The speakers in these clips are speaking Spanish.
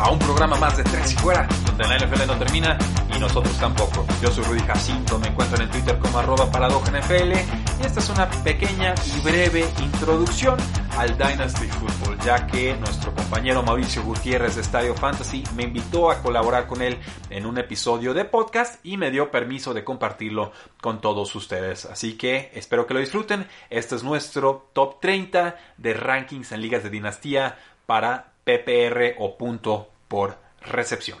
A un programa más de Tres y Fuera, donde la NFL no termina y nosotros tampoco. Yo soy Rudy Jacinto, me encuentro en Twitter como arroba NFL y esta es una pequeña y breve introducción al Dynasty Football, ya que nuestro compañero Mauricio Gutiérrez de Estadio Fantasy me invitó a colaborar con él en un episodio de podcast y me dio permiso de compartirlo con todos ustedes. Así que espero que lo disfruten. Este es nuestro top 30 de rankings en ligas de dinastía para PPR o punto por recepción.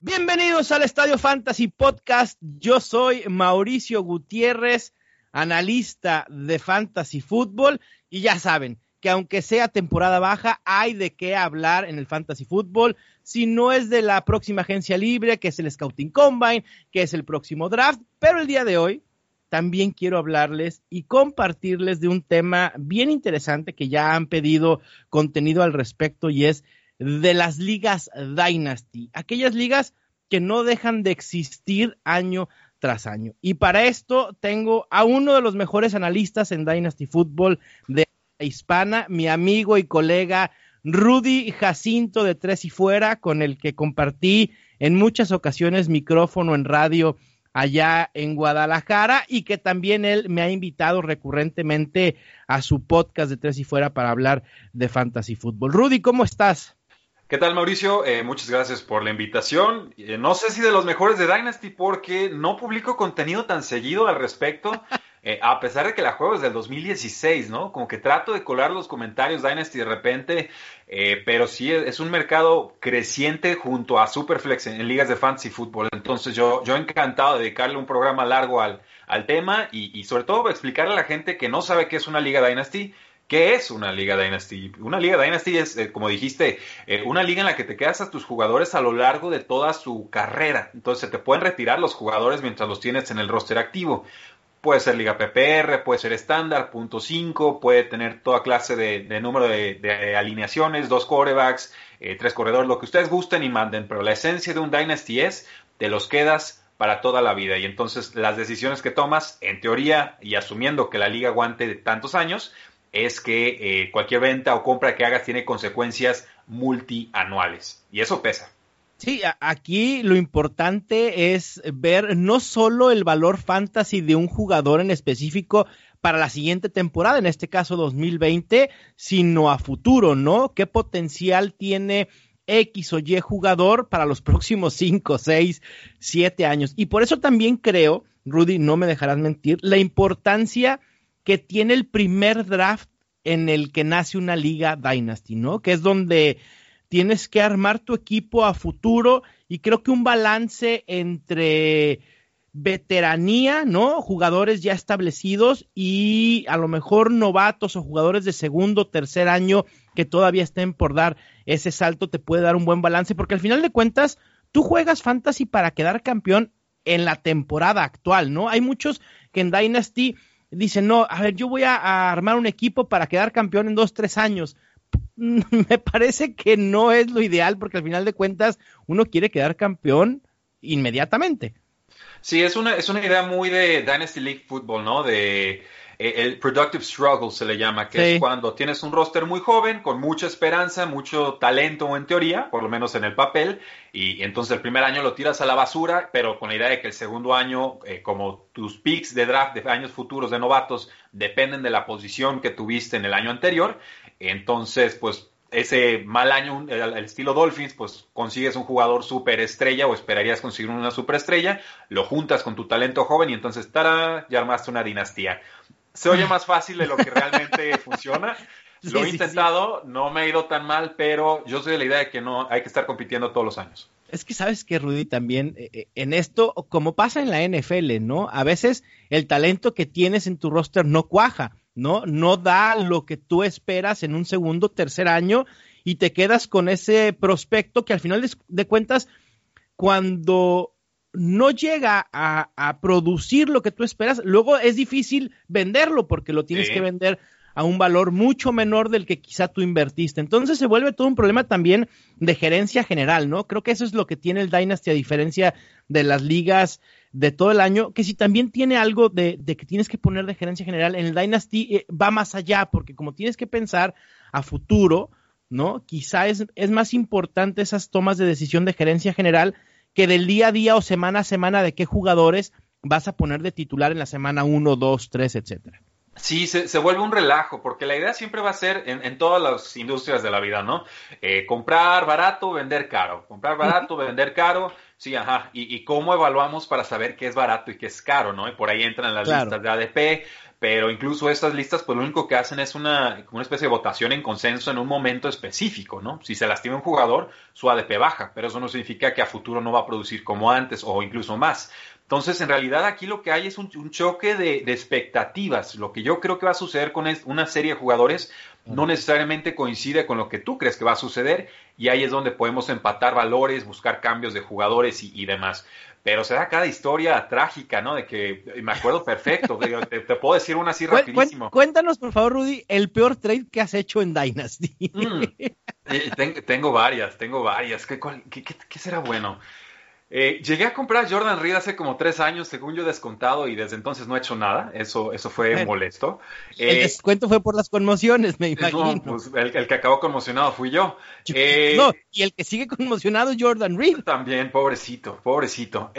Bienvenidos al Estadio Fantasy Podcast. Yo soy Mauricio Gutiérrez, analista de Fantasy Football. Y ya saben que aunque sea temporada baja, hay de qué hablar en el Fantasy Football. Si no es de la próxima agencia libre, que es el Scouting Combine, que es el próximo draft. Pero el día de hoy también quiero hablarles y compartirles de un tema bien interesante que ya han pedido contenido al respecto y es de las ligas Dynasty, aquellas ligas que no dejan de existir año tras año. Y para esto tengo a uno de los mejores analistas en Dynasty Football de hispana, mi amigo y colega Rudy Jacinto de Tres y Fuera, con el que compartí en muchas ocasiones micrófono en radio allá en Guadalajara y que también él me ha invitado recurrentemente a su podcast de Tres y Fuera para hablar de fantasy fútbol. Rudy, ¿cómo estás? ¿Qué tal Mauricio? Eh, muchas gracias por la invitación. Eh, no sé si de los mejores de Dynasty porque no publico contenido tan seguido al respecto. Eh, a pesar de que la juego es del 2016, ¿no? Como que trato de colar los comentarios Dynasty de repente, pero sí es, un mercado creciente junto a Superflex en, ligas de fantasy fútbol. Entonces yo, yo encantado de dedicarle un programa largo al, al tema y, y, sobre todo explicarle a la gente que no sabe qué es una liga Dynasty. ¿Qué es una liga Dynasty? Una liga Dynasty es, eh, como dijiste, eh, una liga en la que te quedas a tus jugadores a lo largo de toda su carrera. Entonces te pueden retirar los jugadores mientras los tienes en el roster activo. Puede ser liga PPR, puede ser estándar, punto 5, puede tener toda clase de, número de, alineaciones, dos corebacks, eh, tres corredores, lo que ustedes gusten y manden, pero la esencia de un Dynasty es, te los quedas para toda la vida y entonces las decisiones que tomas, en teoría y asumiendo que la liga aguante tantos años, es que eh, cualquier venta o compra que hagas tiene consecuencias multianuales y eso pesa. Sí, aquí lo importante es ver no solo el valor fantasy de un jugador en específico para la siguiente temporada, en este caso 2020, sino a futuro, ¿no? ¿Qué potencial tiene X o Y jugador para los próximos 5, 6, 7 años? Y por eso también creo, Rudy, no me dejarás mentir, la importancia que tiene el primer draft en el que nace una liga Dynasty, ¿no? Que es donde tienes que armar tu equipo a futuro y creo que un balance entre veteranía, ¿no? Jugadores ya establecidos y a lo mejor novatos o jugadores de segundo, tercer año que todavía estén por dar ese salto te puede dar un buen balance porque al final de cuentas tú juegas fantasy para quedar campeón en la temporada actual, ¿no? Hay muchos que en Dynasty dicen, no, a ver, yo voy a, armar un equipo para quedar campeón en dos, tres años. me parece que no es lo ideal porque al final de cuentas uno quiere quedar campeón inmediatamente. Sí, es una, es una idea muy de Dynasty League Football, ¿no? De el productive struggle se le llama, que es cuando tienes un roster muy joven, con mucha esperanza, mucho talento en teoría, por lo menos en el papel, y entonces el primer año lo tiras a la basura, pero con la idea de que el segundo año, eh, como tus picks de draft de años futuros de novatos dependen de la posición que tuviste en el año anterior, entonces pues ese mal año, el, estilo Dolphins, pues consigues un jugador superestrella o esperarías conseguir una superestrella, lo juntas con tu talento joven y entonces, ¡tara! ya armaste una dinastía. Se oye más fácil de lo que realmente funciona. Lo he intentado, no me ha ido tan mal, pero yo soy de la idea de que no hay que estar compitiendo todos los años. Es que sabes que Rudy también eh, eh, en esto, como pasa en la NFL, ¿no? A veces el talento que tienes en tu roster no cuaja, ¿no? No da lo que tú esperas en un segundo, tercer año y te quedas con ese prospecto que al final de, cuentas, cuando no llega a, producir lo que tú esperas, luego es difícil venderlo porque lo tienes que vender a un valor mucho menor del que quizá tú invertiste. Entonces se vuelve todo un problema también de gerencia general, ¿no? Creo que eso es lo que tiene el Dynasty a diferencia de las ligas de todo el año, que si también tiene algo de, que tienes que poner de gerencia general, en el Dynasty eh, va más allá, porque como tienes que pensar a futuro, ¿no? Quizá es, es más importante esas tomas de decisión de gerencia general que del día a día o semana a semana de qué jugadores vas a poner de titular en la semana 1, 2, 3, etcétera. Sí, se, vuelve un relajo, porque la idea siempre va a ser en, todas las industrias de la vida, ¿no? Eh, comprar barato, vender caro. Comprar barato, vender caro. Sí, ajá. Y, cómo evaluamos para saber qué es barato y qué es caro, ¿no? Y por ahí entran las listas de ADP, pero incluso estas listas, pues lo único que hacen es una, una especie de votación en consenso en un momento específico, ¿no? Si se lastima un jugador, su ADP baja, pero eso no significa que a futuro no va a producir como antes o incluso más. Entonces, en realidad aquí lo que hay es un, choque de, expectativas. Lo que yo creo que va a suceder con una serie de jugadores no necesariamente coincide con lo que tú crees que va a suceder y ahí es donde podemos empatar valores, buscar cambios de jugadores y, demás. Pero se da cada historia trágica, ¿no? De que me acuerdo perfecto. te, puedo decir una así rapidísimo. Cuéntanos, por favor, Rudy, el peor trade que has hecho en Dynasty. Mm. Eh, tengo, varias, tengo varias. ¿Qué, qué será bueno? Eh, llegué a comprar Jordan Reed hace como tres años, según yo descontado, y desde entonces no he hecho nada. Eso, eso fue molesto. el eh, descuento fue por las conmociones, me imagino. Pues, el, que acabó conmocionado fui yo. Eh, no, y el que sigue conmocionado Jordan Reed. También, pobrecito, pobrecito.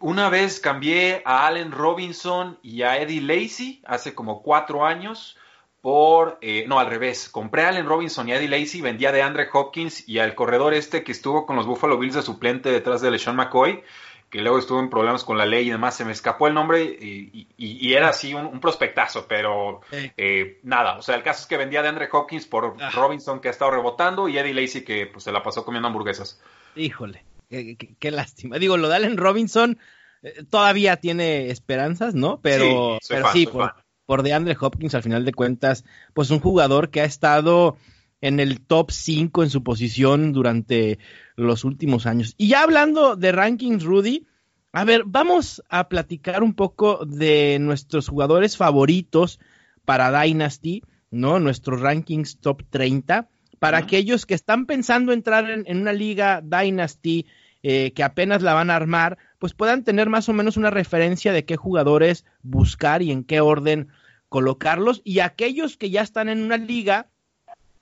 una vez cambié a Allen Robinson y a Eddie Lacey hace como cuatro años por, eh, no, al revés, compré a Allen Robinson y a Eddie Lacy, vendía de Andre Hopkins y al corredor este que estuvo con los Buffalo Bills de suplente detrás de LeSean McCoy, que luego estuvo en problemas con la ley y demás, se me escapó el nombre y, era así un, prospectazo, pero eh, nada, o sea, el caso es que vendía de Andre Hopkins por ah. Robinson que ha estado rebotando y Eddie Lacy que pues se la pasó comiendo hamburguesas. Híjole, qué, lástima. Digo, lo de Allen Robinson eh, todavía tiene esperanzas, ¿no? Pero sí, pero sí por, por DeAndre Hopkins, al final de cuentas, pues un jugador que ha estado en el top 5 en su posición durante los últimos años. Y ya hablando de rankings, Rudy, a ver, vamos a platicar un poco de nuestros jugadores favoritos para Dynasty, ¿no? Nuestros rankings top 30. Para aquellos que están pensando entrar en, en una liga Dynasty, eh, que apenas la van a armar, pues puedan tener más o menos una referencia de qué jugadores buscar y en qué orden colocarlos. Y aquellos que ya están en una liga,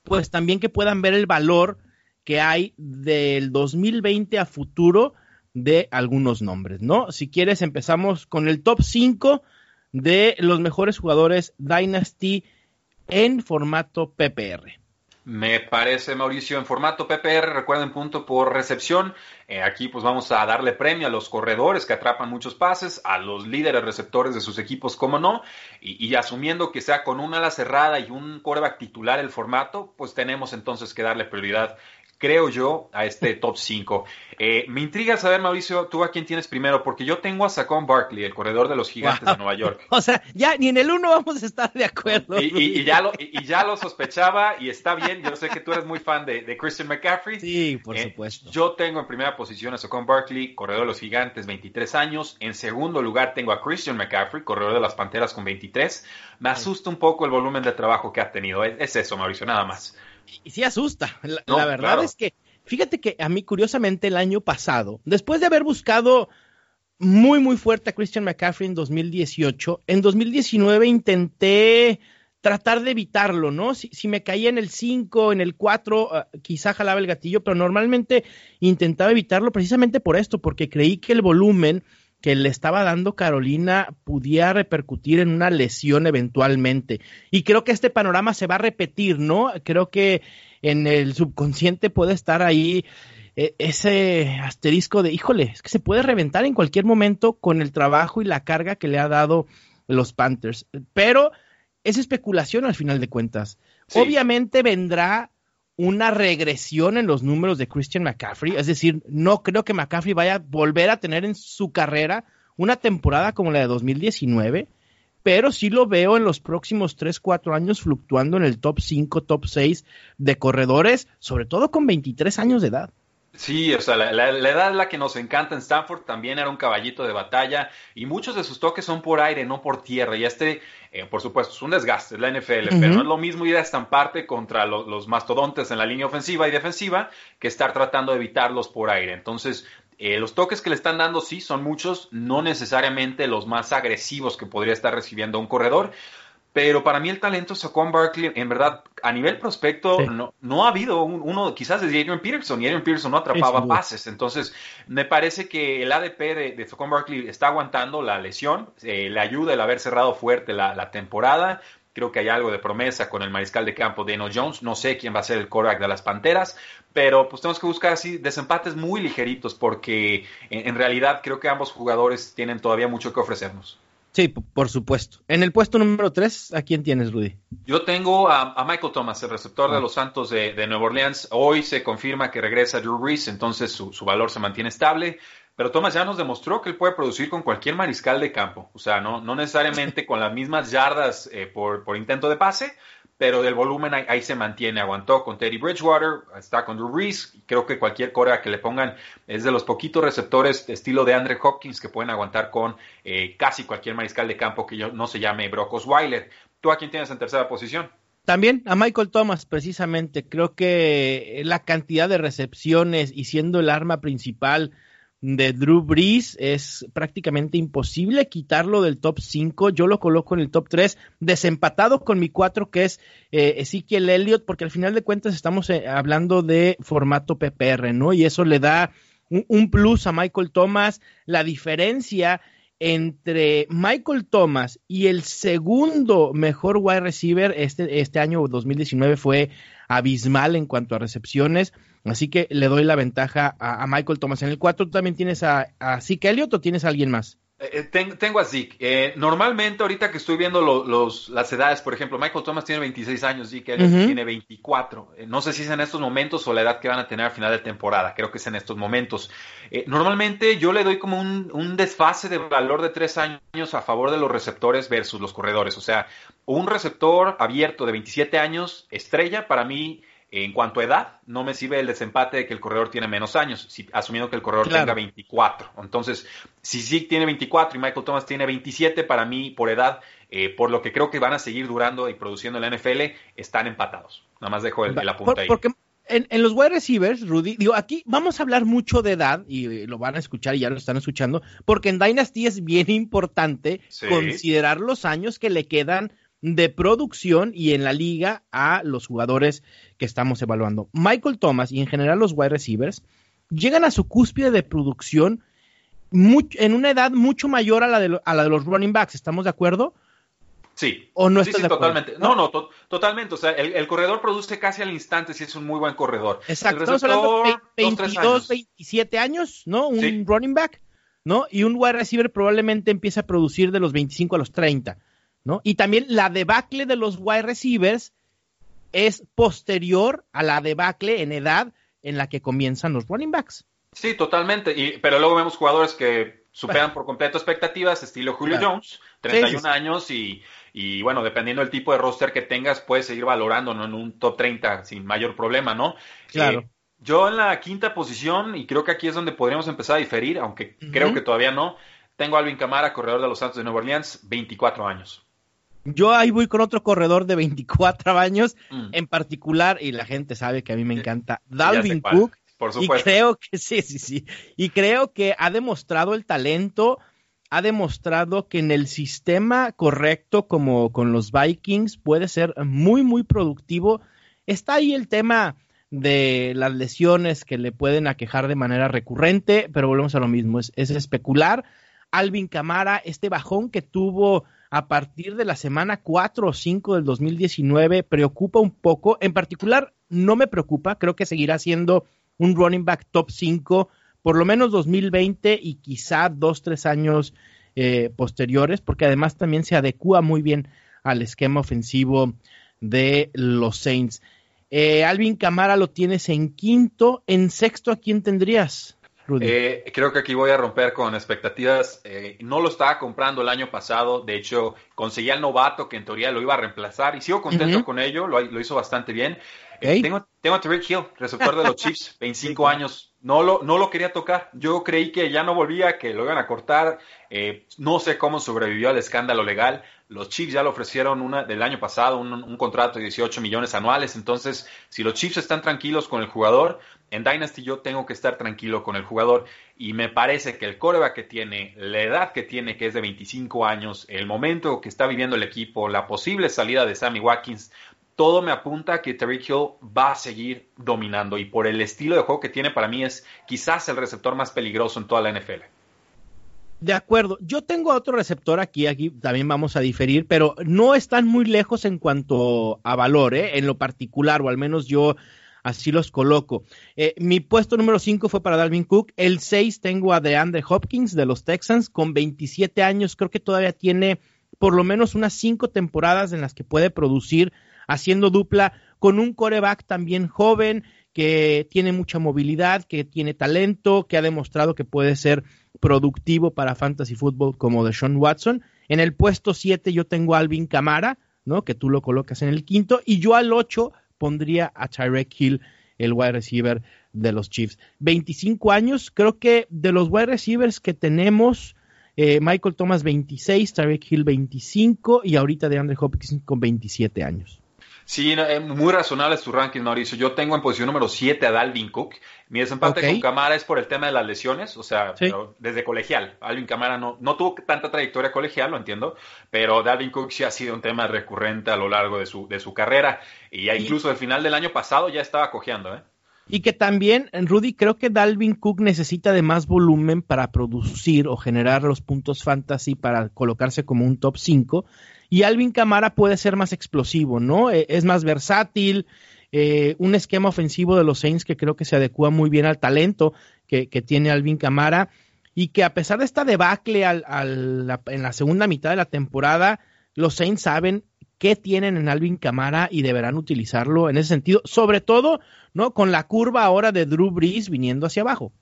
pues también que puedan ver el valor que hay del 2020 a futuro de algunos nombres, ¿no? Si quieres, empezamos con el top 5 de los mejores jugadores Dynasty en formato PPR. Me parece, Mauricio, en formato PPR, recuerden punto por recepción. Eh, aquí pues vamos a darle premio a los corredores que atrapan muchos pases, a los líderes receptores de sus equipos, como no, y, asumiendo que sea con una ala cerrada y un coreback titular el formato, pues tenemos entonces que darle prioridad creo yo, a este top 5. Eh, me intriga saber, Mauricio, tú a quién tienes primero, porque yo tengo a Saquon Barkley, el corredor de los gigantes de Nueva York. O sea, ya ni en el uno vamos a estar de acuerdo. Y, ya, lo, y, ya lo sospechaba y está bien. Yo sé que tú eres muy fan de, Christian McCaffrey. Sí, por eh, supuesto. Yo tengo en primera posición a Saquon Barkley, corredor de los gigantes, 23 años. En segundo lugar tengo a Christian McCaffrey, corredor de las panteras con 23. Me asusta un poco el volumen de trabajo que ha tenido. Es, eso, Mauricio, nada más y sí asusta. La, verdad es que, fíjate que a mí, curiosamente, el año pasado, después de haber buscado muy, muy fuerte a Christian McCaffrey en 2018, en 2019 intenté tratar de evitarlo, ¿no? Si, me caía en el 5, en el 4, ah, quizá jalaba el gatillo, pero normalmente intentaba evitarlo precisamente por esto, porque creí que el volumen que le estaba dando Carolina pudiera repercutir en una lesión eventualmente. Y creo que este panorama se va a repetir, ¿no? Creo que en el subconsciente puede estar ahí e, ese asterisco de, híjole, es que se puede reventar en cualquier momento con el trabajo y la carga que le ha dado los Panthers. Pero es especulación al final de cuentas. Obviamente vendrá una regresión en los números de Christian McCaffrey. Es decir, no creo que McCaffrey vaya a volver a tener en su carrera una temporada como la de 2019, pero sí lo veo en los próximos 3, 4 años fluctuando en el top 5, top 6 de corredores, sobre todo con 23 años de edad. Sí, o sea, la, edad es la que nos encanta en Stanford, también era un caballito de batalla y muchos de sus toques son por aire, no por tierra. Y este, eh, por supuesto, es un desgaste, es la NFL, pero no es lo mismo ir a estamparte contra los mastodontes en la línea ofensiva y defensiva que estar tratando de evitarlos por aire. Entonces, eh, los toques que le están dando sí son muchos, no necesariamente los más agresivos que podría estar recibiendo un corredor. Pero para mí el talento Saquon Barkley, en verdad, a nivel prospecto, no, no, ha habido uno, quizás desde Adrian Peterson, y Adrian Peterson no atrapaba pases. Entonces, me parece que el ADP de, de Saquon Barkley está aguantando la lesión, eh, le ayuda el haber cerrado fuerte la, temporada. Creo que hay algo de promesa con el mariscal de campo Daniel Jones. No sé quién va a ser el quarterback de las Panteras, pero pues tenemos que buscar así desempates muy ligeritos porque en realidad creo que ambos jugadores tienen todavía mucho que ofrecernos. Sí, por supuesto. En el puesto número 3, ¿a quién tienes, Rudy? Yo tengo a, Michael Thomas, el receptor de ah. los Santos de, Nueva Orleans. Hoy se confirma que regresa Drew Brees, entonces su, valor se mantiene estable. Pero Thomas ya nos demostró que él puede producir con cualquier mariscal de campo. O sea, no, no necesariamente con las mismas yardas eh, por, por intento de pase, pero del volumen ahí, se mantiene. Aguantó con Teddy Bridgewater, está con Drew Brees. Creo que cualquier cora que le pongan es de los poquitos receptores de estilo de Andre Hopkins que pueden aguantar con eh, casi cualquier mariscal de campo que no se llame Brock Osweiler. ¿Tú a quién tienes en tercera posición? También a Michael Thomas, precisamente. Creo que la cantidad de recepciones y siendo el arma principal de Drew Brees es prácticamente imposible quitarlo del top 5. Yo lo coloco en el top 3, desempatado con mi 4, que es eh, Ezekiel Elliott, porque al final de cuentas estamos eh, hablando de formato PPR, ¿no? Y eso le da un, plus a Michael Thomas. La diferencia entre Michael Thomas y el segundo mejor wide receiver este, este año 2019 fue abismal en cuanto a recepciones. Así que le doy la ventaja a, Michael Thomas. En el 4 también tienes a, a Zeke Elliott o tienes a alguien más? Eh, eh, tengo a Zeke. Eh, normalmente, ahorita que estoy viendo los, las edades, por ejemplo, Michael Thomas tiene 26 años, Zeke Elliott tiene 24. no sé si es en estos momentos o la edad que van a tener al final de temporada. Creo que es en estos momentos. normalmente yo le doy como un, un, desfase de valor de 3 años a favor de los receptores versus los corredores. O sea, un receptor abierto de 27 años, estrella, para mí en cuanto a edad, no me sirve el desempate de que el corredor tiene menos años, asumiendo que el corredor tenga 24. Entonces, si Zeke tiene 24 y Michael Thomas tiene 27, para mí, por edad, eh, por lo que creo que van a seguir durando y produciendo en la NFL, están empatados. Nada más dejo el, apunte ahí. Porque en, los wide receivers, Rudy, digo, aquí vamos a hablar mucho de edad y lo van a escuchar y ya lo están escuchando, porque en Dynasty es bien importante considerar los años que le quedan de producción y en la liga a los jugadores que estamos evaluando. Michael Thomas y en general los wide receivers llegan a su cúspide de producción en una edad mucho mayor a la, de, a la de los running backs. ¿Estamos de acuerdo? Sí. ¿O no sí, sí, totalmente. No, no, totalmente. O sea, el, corredor produce casi al instante si es un muy buen corredor. Exacto. Estamos hablando de 22, 27 años, ¿no? Un running back, ¿no? Y un wide receiver probablemente empieza a producir de los 25 a los 30. ¿No? Y también la debacle de los wide receivers es posterior a la debacle en edad en la que comienzan los running backs. Sí, totalmente. Y, pero luego vemos jugadores que superan por completo expectativas, estilo Julio Jones, 31 años y, y, bueno, dependiendo del tipo de roster que tengas, puedes seguir valorando en un top 30 sin mayor problema, ¿no? Claro. Eh, yo en la quinta posición, y creo que aquí es donde podríamos empezar a diferir, aunque creo que todavía no, tengo a Alvin Camara, corredor de los Santos de Nueva Orleans, 24 años. Yo ahí voy con otro corredor de 24 años mm. en particular, y la gente sabe que a mí me encanta, Dalvin Cook. Por supuesto. Y creo que sí, sí, sí. Y creo que ha demostrado el talento, ha demostrado que en el sistema correcto, como con los Vikings, puede ser muy, muy productivo. Está ahí el tema de las lesiones que le pueden aquejar de manera recurrente, pero volvemos a lo mismo, es, es especular Alvin Camara, este bajón que tuvo a partir de la semana 4 o 5 del 2019 preocupa un poco. En particular, no me preocupa, creo que seguirá siendo un running back top 5 por lo menos 2020 y quizá dos, tres años eh, posteriores, porque además también se adecua muy bien al esquema ofensivo de los Saints. Eh, Alvin Camara lo tienes en quinto, en sexto, ¿a quién tendrías? Eh, creo que aquí voy a romper con expectativas. Eh, no lo estaba comprando el año pasado. De hecho, conseguí al novato que en teoría lo iba a reemplazar y sigo contento con ello. Lo, hizo bastante bien. Eh, tengo, tengo, a Tariq Hill, receptor de los Chiefs, 25 años. No lo, no lo quería tocar. Yo creí que ya no volvía, que lo iban a cortar. no sé cómo sobrevivió al escándalo legal. Los Chiefs ya le ofrecieron una, del año pasado un, un, contrato de 18 millones anuales. Entonces, si los Chiefs están tranquilos con el jugador, en Dynasty yo tengo que estar tranquilo con el jugador. Y me parece que el coreback que tiene, la edad que tiene, que es de 25 años, el momento que está viviendo el equipo, la posible salida de Sammy Watkins, todo me apunta a que Terry Hill va a seguir dominando. Y por el estilo de juego que tiene, para mí es quizás el receptor más peligroso en toda la NFL. De acuerdo, yo tengo otro receptor aquí, aquí también vamos a diferir, pero no están muy lejos en cuanto a valor, ¿eh? en lo particular, o al menos yo así los coloco. Eh, mi puesto número 5 fue para Dalvin Cook, el 6 tengo a DeAndre Hopkins de los Texans, con 27 años, creo que todavía tiene por lo menos unas 5 temporadas en las que puede producir haciendo dupla con un coreback también joven, que tiene mucha movilidad, que tiene talento, que ha demostrado que puede ser productivo para fantasy fútbol como de Sean Watson. En el puesto 7 yo tengo a Alvin Camara, ¿no? Que tú lo colocas en el quinto. Y yo al 8 pondría a Tyrek Hill, el wide receiver de los Chiefs. 25 años, creo que de los wide receivers que tenemos, eh, Michael Thomas 26, Tyrek Hill 25 y ahorita de Andre Hopkins con 27 años. Sí, eh, muy razonable su ranking, Mauricio. Yo tengo en posición número 7 a Dalvin Cook. Mi desempate con Camara es por el tema de las lesiones, o sea, desde colegial. Alvin Camara no, no tuvo tanta trayectoria colegial, lo entiendo, pero Dalvin Cook sí ha sido un tema recurrente a lo largo de su, de su carrera. Y incluso al final del año pasado ya estaba cojeando, ¿eh? Y que también, Rudy, creo que Dalvin Cook necesita de más volumen para producir o generar los puntos fantasy para colocarse como un top 5 y Alvin Camara puede ser más explosivo, ¿no? Eh, es más versátil, eh, un esquema ofensivo de los Saints que creo que se adecua muy bien al talento que, tiene Alvin Camara y que a pesar de esta debacle en la segunda mitad de la temporada, los Saints saben qué tienen en Alvin Camara y deberán utilizarlo en ese sentido, sobre todo, ¿no? Con la curva ahora de Drew Brees viniendo hacia abajo.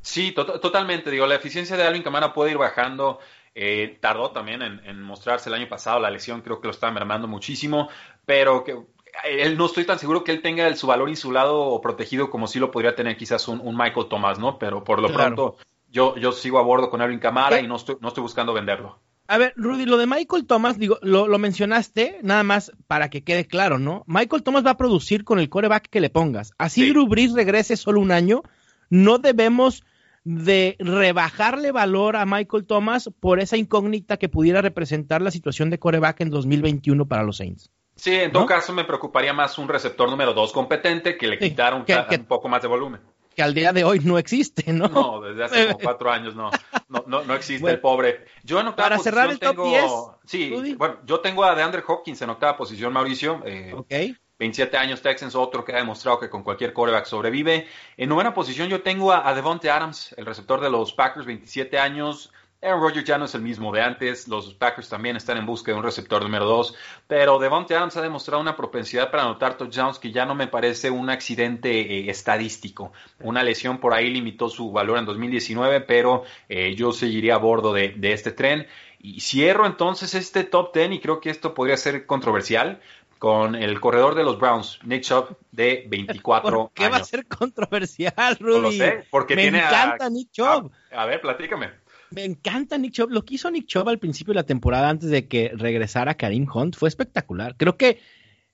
Sí, totalmente. Digo, la eficiencia de Alvin Camara puede ir bajando eh, tardó también en, mostrarse el año pasado, la lesión creo que lo está mermando muchísimo, pero que él no estoy tan seguro que él tenga su valor insulado o protegido como si lo podría tener quizás un, Michael Thomas, ¿no? Pero por lo pronto yo, yo sigo a bordo con Erwin Camara y no estoy, no estoy buscando venderlo. A ver, Rudy, lo de Michael Thomas, digo, lo, mencionaste nada más para que quede claro, ¿no? Michael Thomas va a producir con el coreback que le pongas. Así Drew Brees regrese solo un año, no debemos de rebajarle valor a Michael Thomas por esa incógnita que pudiera representar la situación de coreback en 2021 para los Saints. Sí, en todo caso me preocuparía más un receptor número dos competente que le quitara un, poco más de volumen. Que al día de hoy no existe, ¿no? No, desde hace como cuatro años no, no, no, existe el pobre. Yo en octava para cerrar el top 10, sí, bueno, yo tengo a DeAndre Hopkins en octava posición, Mauricio. Eh, ok 27 años Texans, otro que ha demostrado que con cualquier quarterback sobrevive. En novena posición yo tengo a, Devonte Adams, el receptor de los Packers, 27 años. Aaron Rodgers ya no es el mismo de antes, los Packers también están en busca de un receptor número 2, pero Devonte Adams ha demostrado una propensidad para anotar touchdowns que ya no me parece un accidente eh, estadístico. Una lesión por ahí limitó su valor en 2019, pero eh, yo seguiría a bordo de, de este tren. Y cierro entonces este top 10 y creo que esto podría ser controversial, con el corredor de los Browns, Nick Chubb, de 24 ¿Por qué va a ser controversial, Rudy? No lo sé, porque Me encanta Nick Chubb. A, ver, platícame. Me encanta Nick Chubb. Lo que hizo Nick Chubb al principio de la temporada, antes de que regresara Karim Hunt, fue espectacular. Creo que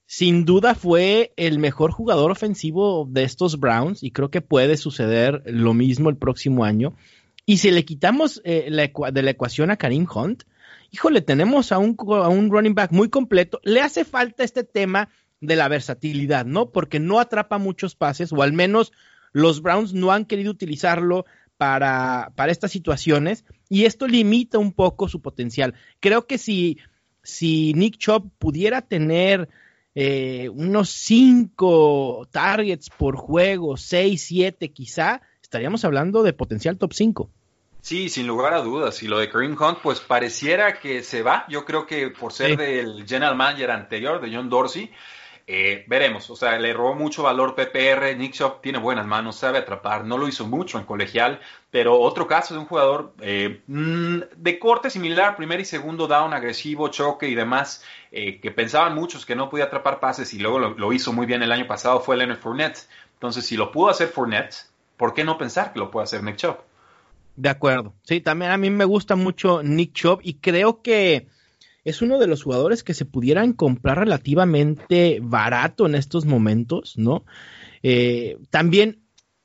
sin duda fue el mejor jugador ofensivo de estos Browns y creo que puede suceder lo mismo el próximo año. Y si le quitamos eh, de la ecuación a Karim Hunt, híjole, tenemos a un, a un running back muy completo. Le hace falta este tema de la versatilidad, ¿no? Porque no atrapa muchos pases, o al menos los Browns no han querido utilizarlo para, para estas situaciones. y esto limita un poco su potencial. Creo que si, si Nick Chubb pudiera tener eh, unos 5 targets por juego, 6, 7 quizá, estaríamos hablando de potencial top 5. Sí, sin lugar a dudas. Y lo de Kareem Hunt, pues pareciera que se va. Yo creo que por ser del general manager anterior, de John Dorsey, eh, veremos. O sea, le robó mucho valor PPR. Nick Shop tiene buenas manos, sabe atrapar. No lo hizo mucho en colegial, pero otro caso de un jugador eh, mm, de corte similar, primer y segundo down, agresivo, choque y demás, eh, que pensaban muchos que no podía atrapar pases y luego lo, lo, hizo muy bien el año pasado, fue Leonard Fournette. Entonces, si lo pudo hacer Fournette, ¿por qué no pensar que lo puede hacer Nick Chop? De acuerdo. Sí, también a mí me gusta mucho Nick Chubb y creo que es uno de los jugadores que se pudieran comprar relativamente barato en estos momentos, ¿no? Eh, también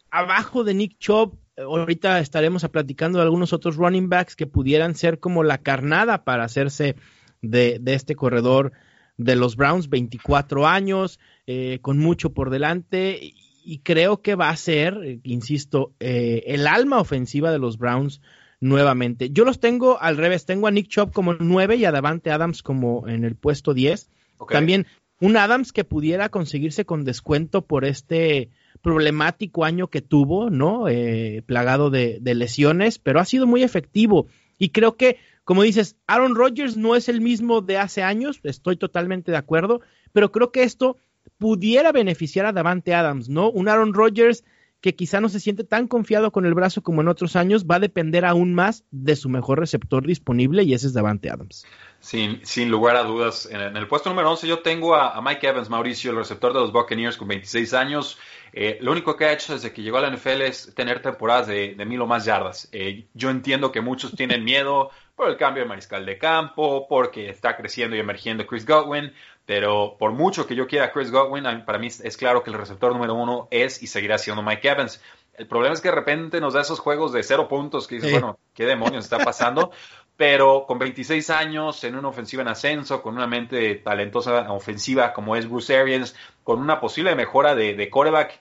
abajo de Nick Chubb, ahorita estaremos platicando de algunos otros running backs que pudieran ser como la carnada para hacerse de, este corredor de los Browns, 24 años, eh, con mucho por delante y creo que va a ser, eh, insisto, eh, el alma ofensiva de los Browns nuevamente. Yo los tengo al revés, tengo a Nick Chubb como 9 y a Davante Adams como en el puesto 10. También un Adams que pudiera conseguirse con descuento por este problemático año que tuvo, ¿no? Eh, plagado de, de, lesiones, pero ha sido muy efectivo. Y creo que, como dices, Aaron Rodgers no es el mismo de hace años, estoy totalmente de acuerdo, pero creo que esto pudiera beneficiar a Davante Adams, ¿no? Un Aaron Rodgers que quizá no se siente tan confiado con el brazo como en otros años, va a depender aún más de su mejor receptor disponible y ese es Davante Adams. Sin, sin lugar a dudas. En, el puesto número 11 yo tengo a, Mike Evans, Mauricio, el receptor de los Buccaneers con 26 años. Eh, lo único que ha hecho desde que llegó a la NFL es tener temporadas de, mil o más yardas. Eh, yo entiendo que muchos tienen miedo por el cambio de mariscal de campo, porque está creciendo y emergiendo Chris Godwin, pero por mucho que yo quiera a Chris Godwin, para mí es claro que el receptor número uno es y seguirá siendo Mike Evans. El problema es que de repente nos da esos juegos de cero puntos que dices, bueno, ¿qué demonios está pasando? pero con 26 años, en una ofensiva en ascenso, con una mente talentosa ofensiva como es Bruce Arians, con una posible mejora de, de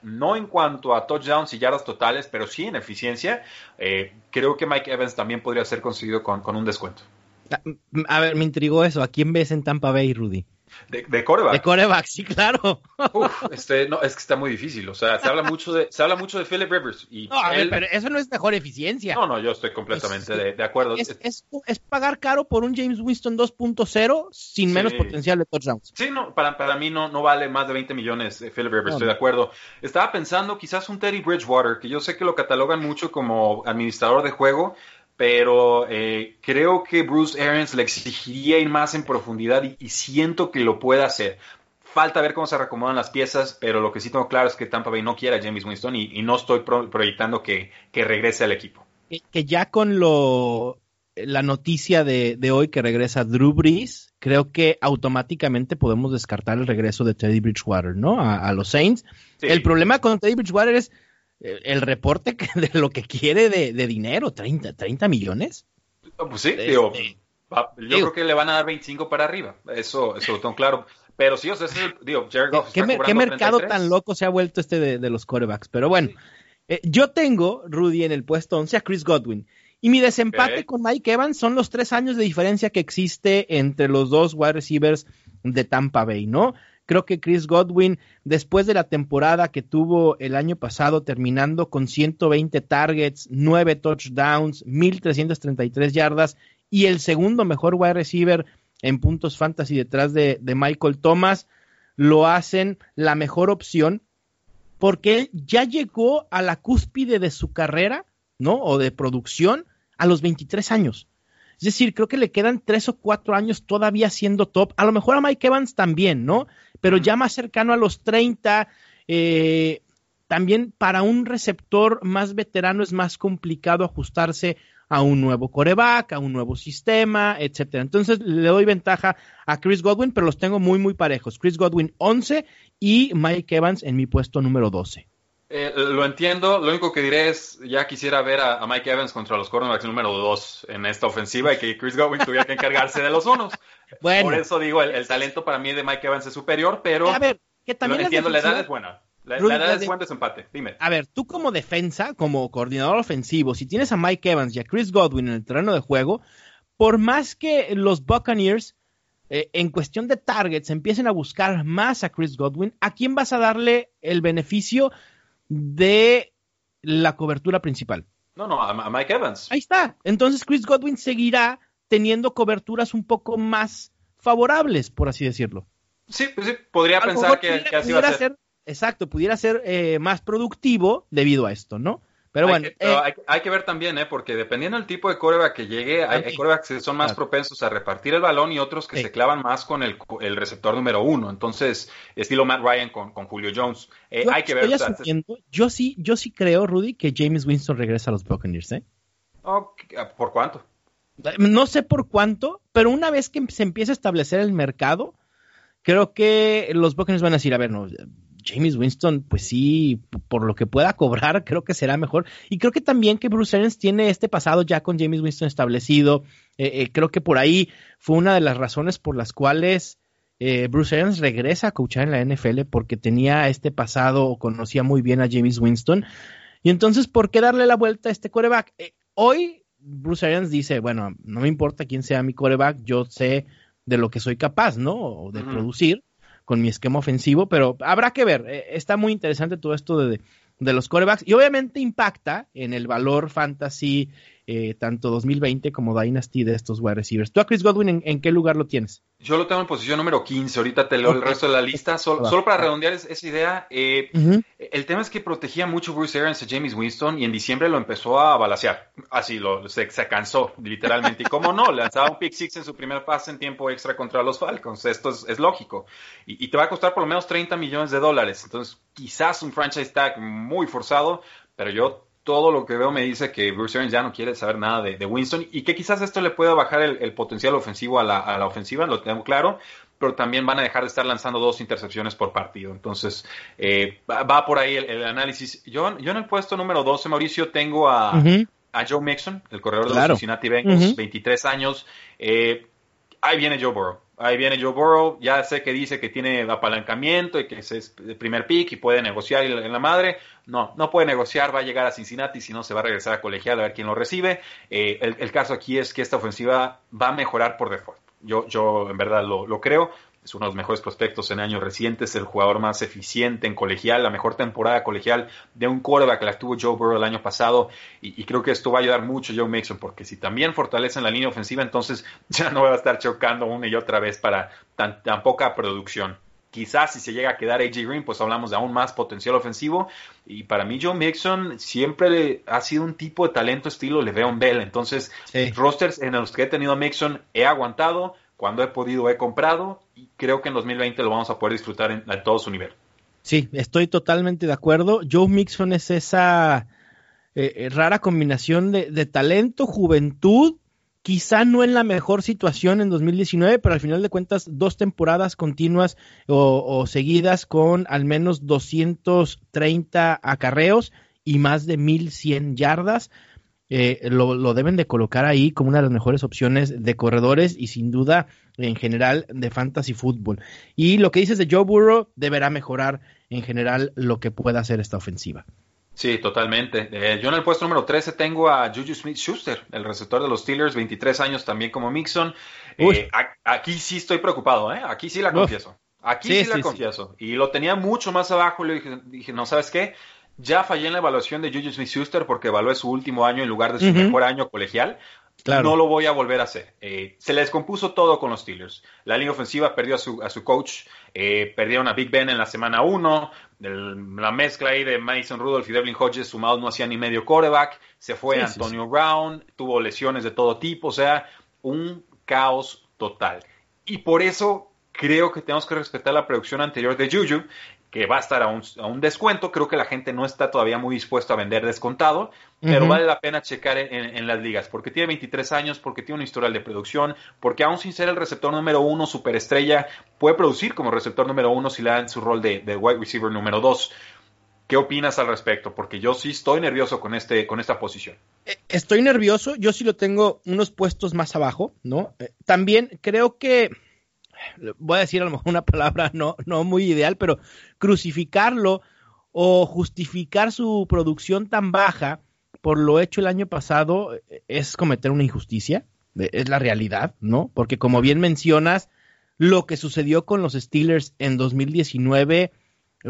no en cuanto a touchdowns y yardas totales, pero sí en eficiencia, eh, creo que Mike Evans también podría ser conseguido con, con un descuento. A ver, me intrigó eso. ¿A quién ves en Tampa Bay, Rudy? De, de coreback. De coreback, sí, claro. Uf, este, no, es que está muy difícil. O sea, se habla mucho de, se habla mucho de Philip Rivers. Y no, ver, pero eso no es mejor eficiencia. No, no, yo estoy completamente de, de, acuerdo. Es, es, es, pagar caro por un James Winston 2.0 sin sí. menos potencial de touchdowns. Sí, no, para, para mí no, no vale más de 20 millones de Philip Rivers, no, estoy de acuerdo. Estaba pensando quizás un Teddy Bridgewater, que yo sé que lo catalogan mucho como administrador de juego, pero eh, creo que Bruce Arians le exigiría ir más en profundidad y, y, siento que lo puede hacer. Falta ver cómo se reacomodan las piezas, pero lo que sí tengo claro es que Tampa Bay no quiere a James Winston y, y no estoy pro, proyectando que, que, regrese al equipo. Que, que ya con lo la noticia de, de, hoy que regresa Drew Brees, creo que automáticamente podemos descartar el regreso de Teddy Bridgewater, ¿no? A, a los Saints. Sí. El problema con Teddy Bridgewater es el reporte de lo que quiere de, de dinero, 30, 30 millones. Pues sí, este, digo, yo digo, creo que le van a dar 25 para arriba, eso, eso lo tengo claro. Pero sí, o sea, es el, digo, Jared Goff ¿Qué, ¿qué mercado 33? tan loco se ha vuelto este de, de los quarterbacks? Pero bueno, sí. eh, yo tengo, Rudy, en el puesto 11 a Chris Godwin. Y mi desempate okay. con Mike Evans son los tres años de diferencia que existe entre los dos wide receivers de Tampa Bay, ¿no? Creo que Chris Godwin, después de la temporada que tuvo el año pasado, terminando con 120 targets, 9 touchdowns, 1333 yardas y el segundo mejor wide receiver en puntos fantasy detrás de, de Michael Thomas, lo hacen la mejor opción porque él ya llegó a la cúspide de su carrera, ¿no? O de producción a los 23 años. Es decir, creo que le quedan tres o cuatro años todavía siendo top. A lo mejor a Mike Evans también, ¿no? Pero ya más cercano a los 30. Eh, también para un receptor más veterano es más complicado ajustarse a un nuevo coreback, a un nuevo sistema, etcétera. Entonces le doy ventaja a Chris Godwin, pero los tengo muy, muy parejos. Chris Godwin 11 y Mike Evans en mi puesto número 12. Eh, lo entiendo, lo único que diré es, ya quisiera ver a, a Mike Evans contra los cornerbacks número 2 en esta ofensiva y que Chris Godwin tuviera que encargarse de los unos. Bueno. Por eso digo, el, el, talento para mí de Mike Evans es superior, pero a ver, que también lo entiendo, la edad es buena. La, verdad es buen desempate, dime. A ver, tú como defensa, como coordinador ofensivo, si tienes a Mike Evans y a Chris Godwin en el terreno de juego, por más que los Buccaneers eh, en cuestión de targets empiecen a buscar más a Chris Godwin, ¿a quién vas a darle el beneficio de la cobertura principal? No, no, a Mike Evans. Ahí está. Entonces Chris Godwin seguirá teniendo coberturas un poco más favorables, por así decirlo. Sí, pues sí, podría pensar que, así va a ser. Exacto, pudiera ser eh, más productivo debido a esto, ¿no? Pero bueno. Eh, hay, que, ver también, ¿eh? Porque dependiendo del tipo de coreback que llegue, hay, corebacks que son más propensos a repartir el balón y otros que se clavan más con el, receptor número uno. Entonces, estilo Matt Ryan con, Julio Jones. Eh, hay que ver. yo sí, yo sí creo, Rudy, que James Winston regresa a los Buccaneers, ¿eh? ¿Por cuánto? No sé por cuánto, pero una vez que se empiece a establecer el mercado, creo que los Buccaneers van a decir, a ver, no, James Winston, pues sí, por lo que pueda cobrar, creo que será mejor. Y creo que también que Bruce Arians tiene este pasado ya con James Winston establecido. Eh, eh, creo que por ahí fue una de las razones por las cuales eh, Bruce Arians regresa a coachar en la NFL porque tenía este pasado o conocía muy bien a James Winston. Y entonces, ¿por qué darle la vuelta a este quarterback? hoy Bruce Arians dice, bueno, no me importa quién sea mi coreback, yo sé de lo que soy capaz, ¿no? O de producir con mi esquema ofensivo, pero habrá que ver. Eh, está muy interesante todo esto de, de los corebacks y obviamente impacta en el valor fantasy eh, tanto 2020 como Dynasty de estos wide receivers. ¿Tú a Chris Godwin en, qué lugar lo tienes? Yo lo tengo en posición número 15, ahorita te leo el resto de la lista, solo, para redondear esa idea, eh, el tema es que protegía mucho Bruce Arians a James Winston y en diciembre lo empezó a balasear, así lo, se, cansó literalmente, y cómo no, lanzaba un pick six en su primer pase en tiempo extra contra los Falcons, esto es, lógico, y, y te va a costar por lo menos 30 millones de dólares, entonces quizás un franchise tag muy forzado, pero yo todo lo que veo me dice que Bruce Arians ya no quiere saber nada de, Winston y que quizás esto le pueda bajar el, potencial ofensivo a la, ofensiva, lo tengo claro, pero también van a dejar de estar lanzando dos intercepciones por partido. Entonces, eh, va, por ahí el, análisis. Yo, yo en el puesto número 12, Mauricio, tengo a, Joe Mixon, el corredor de los Cincinnati Bengals, 23 años. Eh, ahí viene Joe Burrow. Ahí viene Joe Burrow, ya sé que dice que tiene apalancamiento y que es el primer pick y puede negociar en la madre. No, no puede negociar, va a llegar a Cincinnati, si no se va a regresar a colegial a ver quién lo recibe. Eh, el, caso aquí es que esta ofensiva va a mejorar por default. Yo, yo en verdad lo, lo creo es uno de los mejores prospectos en años recientes, el jugador más eficiente en colegial, la mejor temporada colegial de un quarterback que la tuvo Joe Burrow el año pasado y, creo que esto va a ayudar mucho a Joe Mixon porque si también fortalecen la línea ofensiva entonces ya no va a estar chocando una y otra vez para tan, poca producción. Quizás si se llega a quedar AJ Green, pues hablamos de aún más potencial ofensivo. Y para mí, Joe Mixon siempre ha sido un tipo de talento estilo Le'Veon Bell. Entonces, rosters en los que he tenido a Mixon he aguantado cuando he podido he comprado y creo que en 2020 lo vamos a poder disfrutar en, todo su nivel. Sí, estoy totalmente de acuerdo. Joe Mixon es esa eh, eh, rara combinación de, talento, juventud, quizá no en la mejor situación en 2019, pero al final de cuentas dos temporadas continuas o, o seguidas con al menos 230 acarreos y más de 1100 yardas. Eh, lo, deben de colocar ahí como una de las mejores opciones de corredores y sin duda en general de fantasy fútbol. Y lo que dices de Joe Burrow deberá mejorar en general lo que pueda hacer esta ofensiva. Sí, totalmente. Eh, yo en el puesto número 13 tengo a Juju Smith-Schuster, el receptor de los Steelers, 23 años también como Mixon. Eh, aquí sí estoy preocupado, ¿eh? Aquí sí la confieso. Aquí sí, la confieso. Y lo tenía mucho más abajo. Le dije, dije, no, ¿sabes qué? Ya fallé en la evaluación de Juju Smith-Schuster porque evalué su último año en lugar de su mejor año colegial. No lo voy a volver a hacer. Eh, se le descompuso todo con los Steelers. La línea ofensiva perdió a su, a su coach, eh, perdieron a Big Ben en la semana 1. La mezcla ahí de Mason Rudolph y Devlin Hodges sumados no hacía ni medio quarterback. Se fue Antonio Brown, tuvo lesiones de todo tipo. O sea, un caos total. Y por eso creo que tenemos que respetar la producción anterior de Juju que va a estar a un, descuento. Creo que la gente no está todavía muy dispuesta a vender descontado, pero vale la pena checar en, las ligas, porque tiene 23 años, porque tiene un historial de producción, porque aún sin ser el receptor número uno, superestrella, puede producir como receptor número uno si le dan su rol de, wide receiver número dos. ¿Qué opinas al respecto? Porque yo sí estoy nervioso con, este, con esta posición. Eh, estoy nervioso, yo sí lo tengo unos puestos más abajo, ¿no? Eh, también creo que voy a decir a lo mejor una palabra no, no muy ideal, pero crucificarlo o justificar su producción tan baja por lo hecho el año pasado eh, es cometer una injusticia, es la realidad, ¿no? Porque como bien mencionas, lo que sucedió con los Steelers en 2019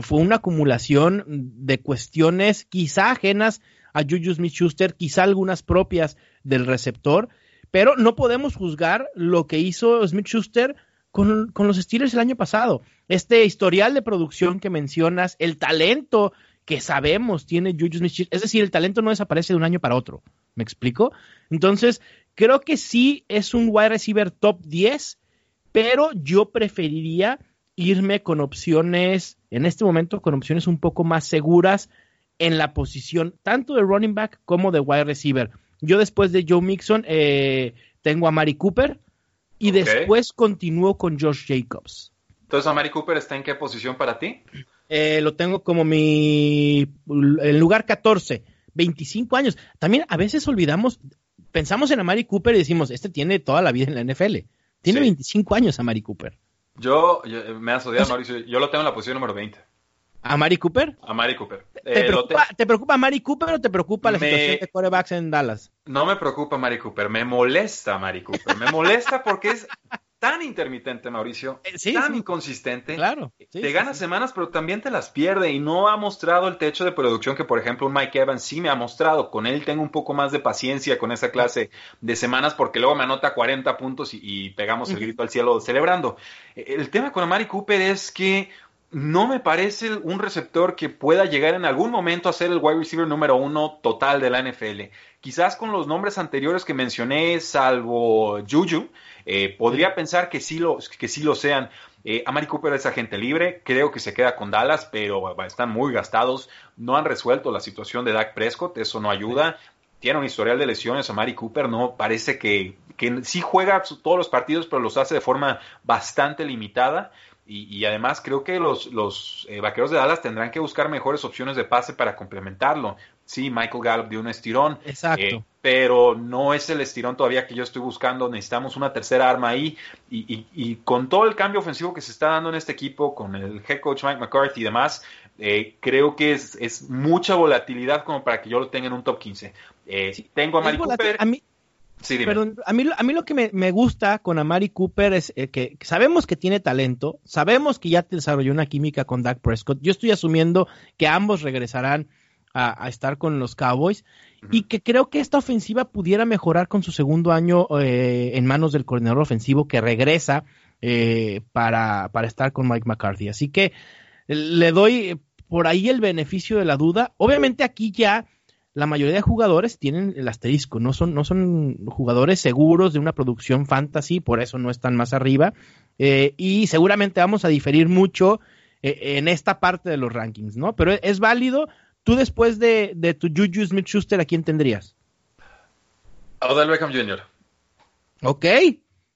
fue una acumulación de cuestiones quizá ajenas a Juju Smith-Schuster, quizá algunas propias del receptor, pero no podemos juzgar lo que hizo Smith-Schuster con, los Steelers el año pasado. Este historial de producción que mencionas, el talento que sabemos tiene Juju Smith-Schuster, es decir, el talento no desaparece de un año para otro. ¿Me explico? Entonces, creo que sí es un wide receiver top 10, pero yo preferiría irme con opciones, en este momento, con opciones un poco más seguras en la posición tanto de running back como de wide receiver. Yo después de Joe Mixon eh, tengo a Mari Cooper y después continúo con Josh Jacobs. Entonces, ¿a Mari Cooper está en qué posición para ti? Eh, lo tengo como mi el lugar 14, 25 años. También a veces olvidamos, pensamos en Amari Cooper y decimos, este tiene toda la vida en la NFL. Tiene 25 años Amari Cooper. Yo, me has odiado, Mauricio. Yo lo tengo en la posición número 20. ¿A Mari Cooper? A Mari Cooper. ¿Te, eh, preocupa, te... preocupa, Mari Cooper o te preocupa la situación de corebacks en Dallas? No me preocupa Mari Cooper, me molesta Mari Cooper. Me molesta porque es tan intermitente, Mauricio, eh, tan inconsistente. Claro. te gana semanas, pero también te las pierde y no ha mostrado el techo de producción que, por ejemplo, un Mike Evans sí me ha mostrado. Con él tengo un poco más de paciencia con esa clase de semanas porque luego me anota 40 puntos y, pegamos el grito al cielo celebrando. El tema con Amari Cooper es que no me parece un receptor que pueda llegar en algún momento a ser el wide receiver número uno total de la NFL. Quizás con los nombres anteriores que mencioné, salvo Juju, eh, podría pensar que sí lo, que sí lo sean. Eh, Amari Cooper es agente libre, creo que se queda con Dallas, pero están muy gastados. No han resuelto la situación de Dak Prescott, eso no ayuda. Tiene un historial de lesiones, Amari Cooper, no parece que, que sí juega todos los partidos, pero los hace de forma bastante limitada. Y, además creo que los, los eh, vaqueros de Dallas tendrán que buscar mejores opciones de pase para complementarlo. Sí, Michael Gallup dio un estirón. Exacto. Eh, pero no es el estirón todavía que yo estoy buscando. Necesitamos una tercera arma ahí. Y, y, con todo el cambio ofensivo que se está dando en este equipo, con el head coach Mike McCarthy y demás, eh, creo que es, es, mucha volatilidad como para que yo lo tenga en un top 15. tengo a Mari Cooper. A mí, Perdón, a mí, a mí lo que me, gusta con Amari Cooper es eh, que sabemos que tiene talento, sabemos que ya desarrolló una química con Dak Prescott. Yo estoy asumiendo que ambos regresarán a, estar con los Cowboys y que creo que esta ofensiva pudiera mejorar con su segundo año eh, en manos del coordinador ofensivo que regresa eh, para, para estar con Mike McCarthy. Así que le doy por ahí el beneficio de la duda. Obviamente aquí ya la mayoría de jugadores tienen el asterisco, no son, no son jugadores seguros de una producción fantasy, por eso no están más arriba. Eh, y seguramente vamos a diferir mucho eh, en esta parte de los rankings, ¿no? Pero es válido. Tú después de, de tu Juju Smith Schuster, ¿a quién tendrías? A Odell Beckham Jr. Ok.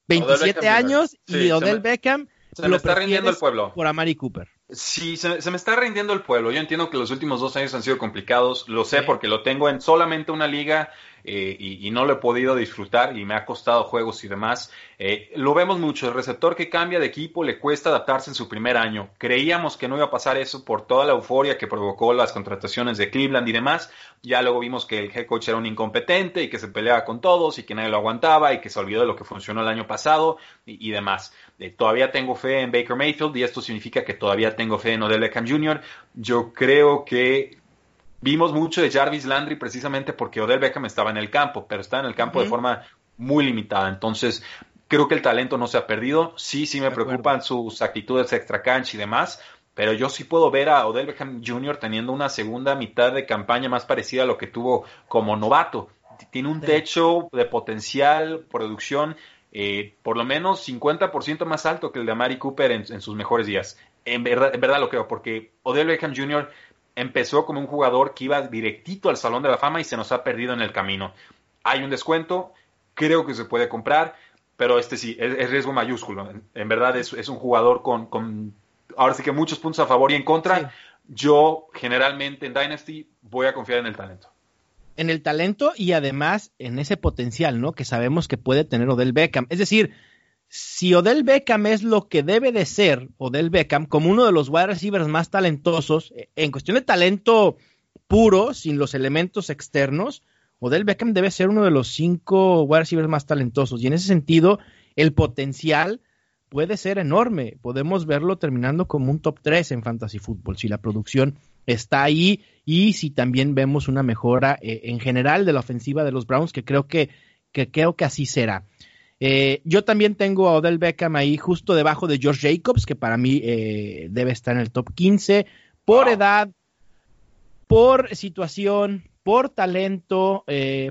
27 años y Odell Beckham. Se me está rindiendo el pueblo. Por Amari Cooper. Sí, se, me está rindiendo el pueblo. Yo entiendo que los últimos dos años han sido complicados. Lo sé porque lo tengo en solamente una liga eh, y, no lo he podido disfrutar y me ha costado juegos y demás. Eh, lo vemos mucho, el receptor que cambia de equipo le cuesta adaptarse en su primer año. Creíamos que no iba a pasar eso por toda la euforia que provocó las contrataciones de Cleveland y demás. Ya luego vimos que el head coach era un incompetente y que se peleaba con todos y que nadie lo aguantaba y que se olvidó de lo que funcionó el año pasado y, demás. Todavía tengo fe en Baker Mayfield y esto significa que todavía tengo fe en Odell Beckham Jr. Yo creo que Vimos mucho de Jarvis Landry precisamente porque Odell Beckham estaba en el campo, pero está en el campo de forma muy limitada. Entonces, creo que el talento no se ha perdido. Sí, sí me preocupan sus actitudes extra cancha y demás, pero yo sí puedo ver a Odell Beckham Jr. teniendo una segunda mitad de campaña más parecida a lo que tuvo como novato. Tiene un techo de potencial, producción, eh, por lo menos 50% más alto que el de Amari Cooper en, sus mejores días. En verdad, en verdad lo creo, porque Odell Beckham Jr empezó como un jugador que iba directito al Salón de la Fama y se nos ha perdido en el camino. Hay un descuento, creo que se puede comprar, pero este sí, es, riesgo mayúsculo. En, verdad es, un jugador con, ahora sí que muchos puntos a favor y en contra. Yo generalmente en Dynasty voy a confiar en el talento. En el talento y además en ese potencial, ¿no? Que sabemos que puede tener Odell Beckham. Es decir, si Odell Beckham es lo que debe de ser, Odell Beckham, como uno de los wide receivers más talentosos, eh, en cuestión de talento puro, sin los elementos externos, Odell Beckham debe ser uno de los cinco wide receivers más talentosos. Y en ese sentido, el potencial puede ser enorme. Podemos verlo terminando como un top 3 en fantasy fútbol, si la producción está ahí y si también vemos una mejora eh, en general de la ofensiva de los Browns, que creo que, que creo que así será. Eh, yo también tengo a Odell Beckham ahí justo debajo de George Jacobs, que para mí eh, debe estar en el top 15, por edad, por situación, por talento,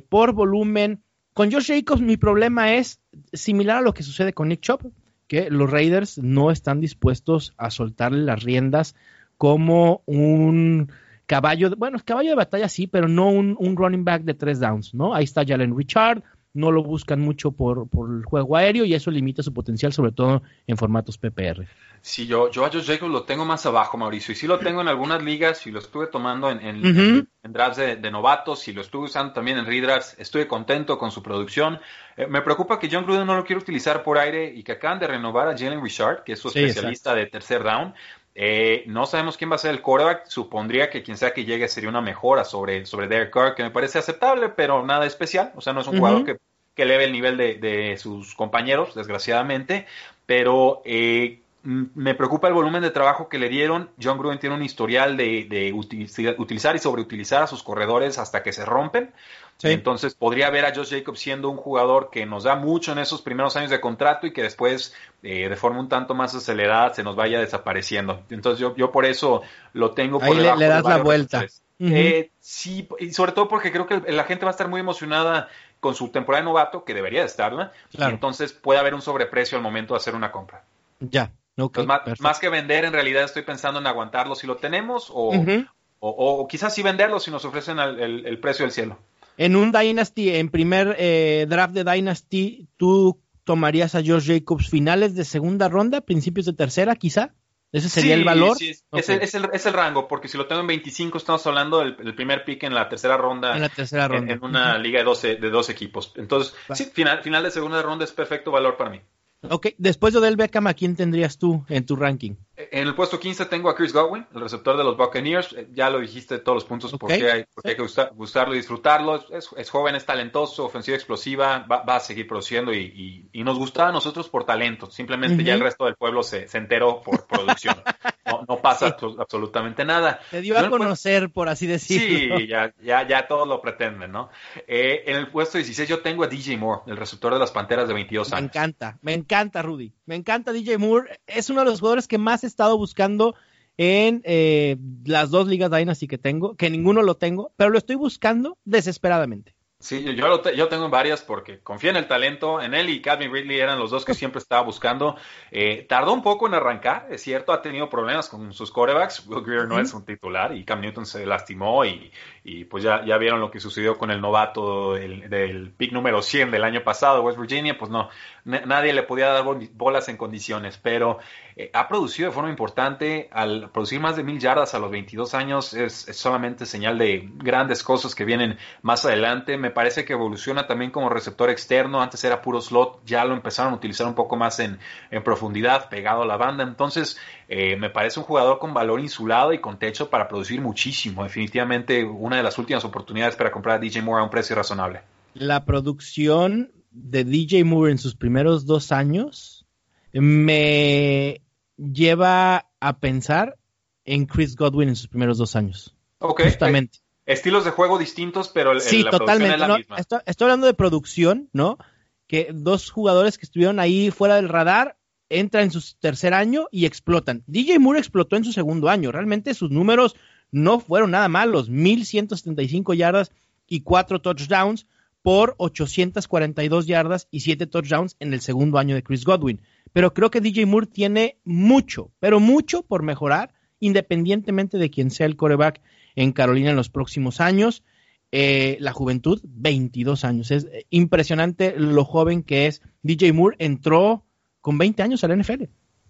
por volumen. Con George Jacobs mi problema es similar a lo que sucede con Nick Chop que los Raiders no están dispuestos a soltarle las riendas como un caballo, bueno, caballo de batalla sí, pero no un, running back de tres downs, ¿no? Ahí está Jalen Richard, no lo buscan mucho por, por, el juego aéreo y eso limita su potencial, sobre todo en formatos PPR. Sí, yo, yo a Josh Jacobs lo tengo más abajo, Mauricio, y sí lo tengo en algunas ligas y lo estuve tomando en, en, drafts de, novatos y lo estuve usando también en redrafts. Estuve contento con su producción. Eh, me preocupa que John Gruden no lo quiere utilizar por aire y que acaban de renovar a Jalen Richard, que es su especialista de tercer round. Eh, no sabemos quién va a ser el quarterback. Supondría que quien sea que llegue sería una mejora sobre, sobre Derek Carr, que me parece aceptable, pero nada especial. O sea, no es un jugador que, que eleve el nivel de, de, sus compañeros, desgraciadamente. Pero eh, me preocupa el volumen de trabajo que le dieron. John Gruden tiene un historial de, de utilizar y sobreutilizar a sus corredores hasta que se rompen. Entonces podría ver a Josh Jacobs siendo un jugador que nos da mucho en esos primeros años de contrato y que después eh, de forma un tanto más acelerada se nos vaya desapareciendo. Entonces yo, yo por eso lo tengo por Ahí le, das la vuelta. Eh, sí, y sobre todo porque creo que la gente va a estar muy emocionada con su temporada de novato, que debería de estarla, entonces puede haber un sobreprecio al momento de hacer una compra. Ya, más, que vender, en realidad estoy pensando en aguantarlo si lo tenemos o, o, quizás sí venderlo si nos ofrecen el precio del cielo. En un Dynasty, en primer eh, draft de Dynasty, ¿tú tomarías a George Jacobs finales de segunda ronda, principios de tercera, quizá? ¿Ese sería el valor? Sí, es, el, rango, porque si lo tengo en 25, estamos hablando del, primer pick en la tercera ronda. En la tercera ronda. En, una liga de 12, de dos equipos. Entonces, sí, final, final de segunda ronda es perfecto valor para mí. Ok, después de Odell Beckham, ¿a quién tendrías tú en tu ranking? En el puesto 15 tengo a Chris Godwin, el receptor de los Buccaneers. Eh, ya lo dijiste todos los puntos por qué hay, que gustarlo y disfrutarlo. Es, joven, es talentoso, ofensiva explosiva, va, a seguir produciendo y, nos gusta a nosotros por talento. Simplemente ya el resto del pueblo se, enteró por producción. no, pasa absolutamente nada. Te dio a conocer, por así decirlo. Sí, ya, ya, ya todos lo pretenden, ¿no? Eh, en el puesto 16 yo tengo a DJ Moore, el receptor de las Panteras de 22 años. Me encanta, me encanta, Rudy. Me encanta DJ Moore. Es uno de los jugadores que más estado buscando en eh, las dos ligas Dynasty que tengo, que ninguno lo tengo, pero lo estoy buscando desesperadamente. Sí, yo, lo yo tengo varias porque confía en el talento. En él y Calvin Ridley eran los dos que siempre estaba buscando. Eh, tardó un poco en arrancar, es cierto, ha tenido problemas con sus corebacks. Will Greer no es un titular y Cam Newton se lastimó y, y pues ya, ya vieron lo que sucedió con el novato del, pick número 100 del año pasado, West Virginia, pues no, nadie le podía dar bolas en condiciones, pero eh, ha producido de forma importante, al producir más de mil yardas a los 22 años, es, solamente señal de grandes cosas que vienen más adelante. Me parece que evoluciona también como receptor externo, antes era puro slot, ya lo empezaron a utilizar un poco más en, en profundidad, pegado a la banda, entonces eh, me parece un jugador con valor insulado y con techo para producir muchísimo, definitivamente una de las últimas oportunidades para comprar a DJ Moore a un precio razonable. La producción de DJ Moore en sus primeros dos años me lleva a pensar en Chris Godwin en sus primeros dos años. Ok. Justamente. estilos de juego distintos, pero el, sí, totalmente. la misma. Estoy, estoy, hablando de producción, ¿no? Que dos jugadores que estuvieron ahí fuera del radar entran en su tercer año y explotan. DJ Moore explotó en su segundo año. Realmente sus números no fueron nada malos, 1175 yardas y 4 touchdowns por 842 yardas y 7 touchdowns en el segundo año de Chris Godwin. Pero creo que DJ Moore tiene mucho, pero mucho por mejorar, independientemente de quién sea el coreback en Carolina en los próximos años. Eh, la juventud, 22 años. Es impresionante lo joven que es. DJ Moore entró con 20 años al NFL.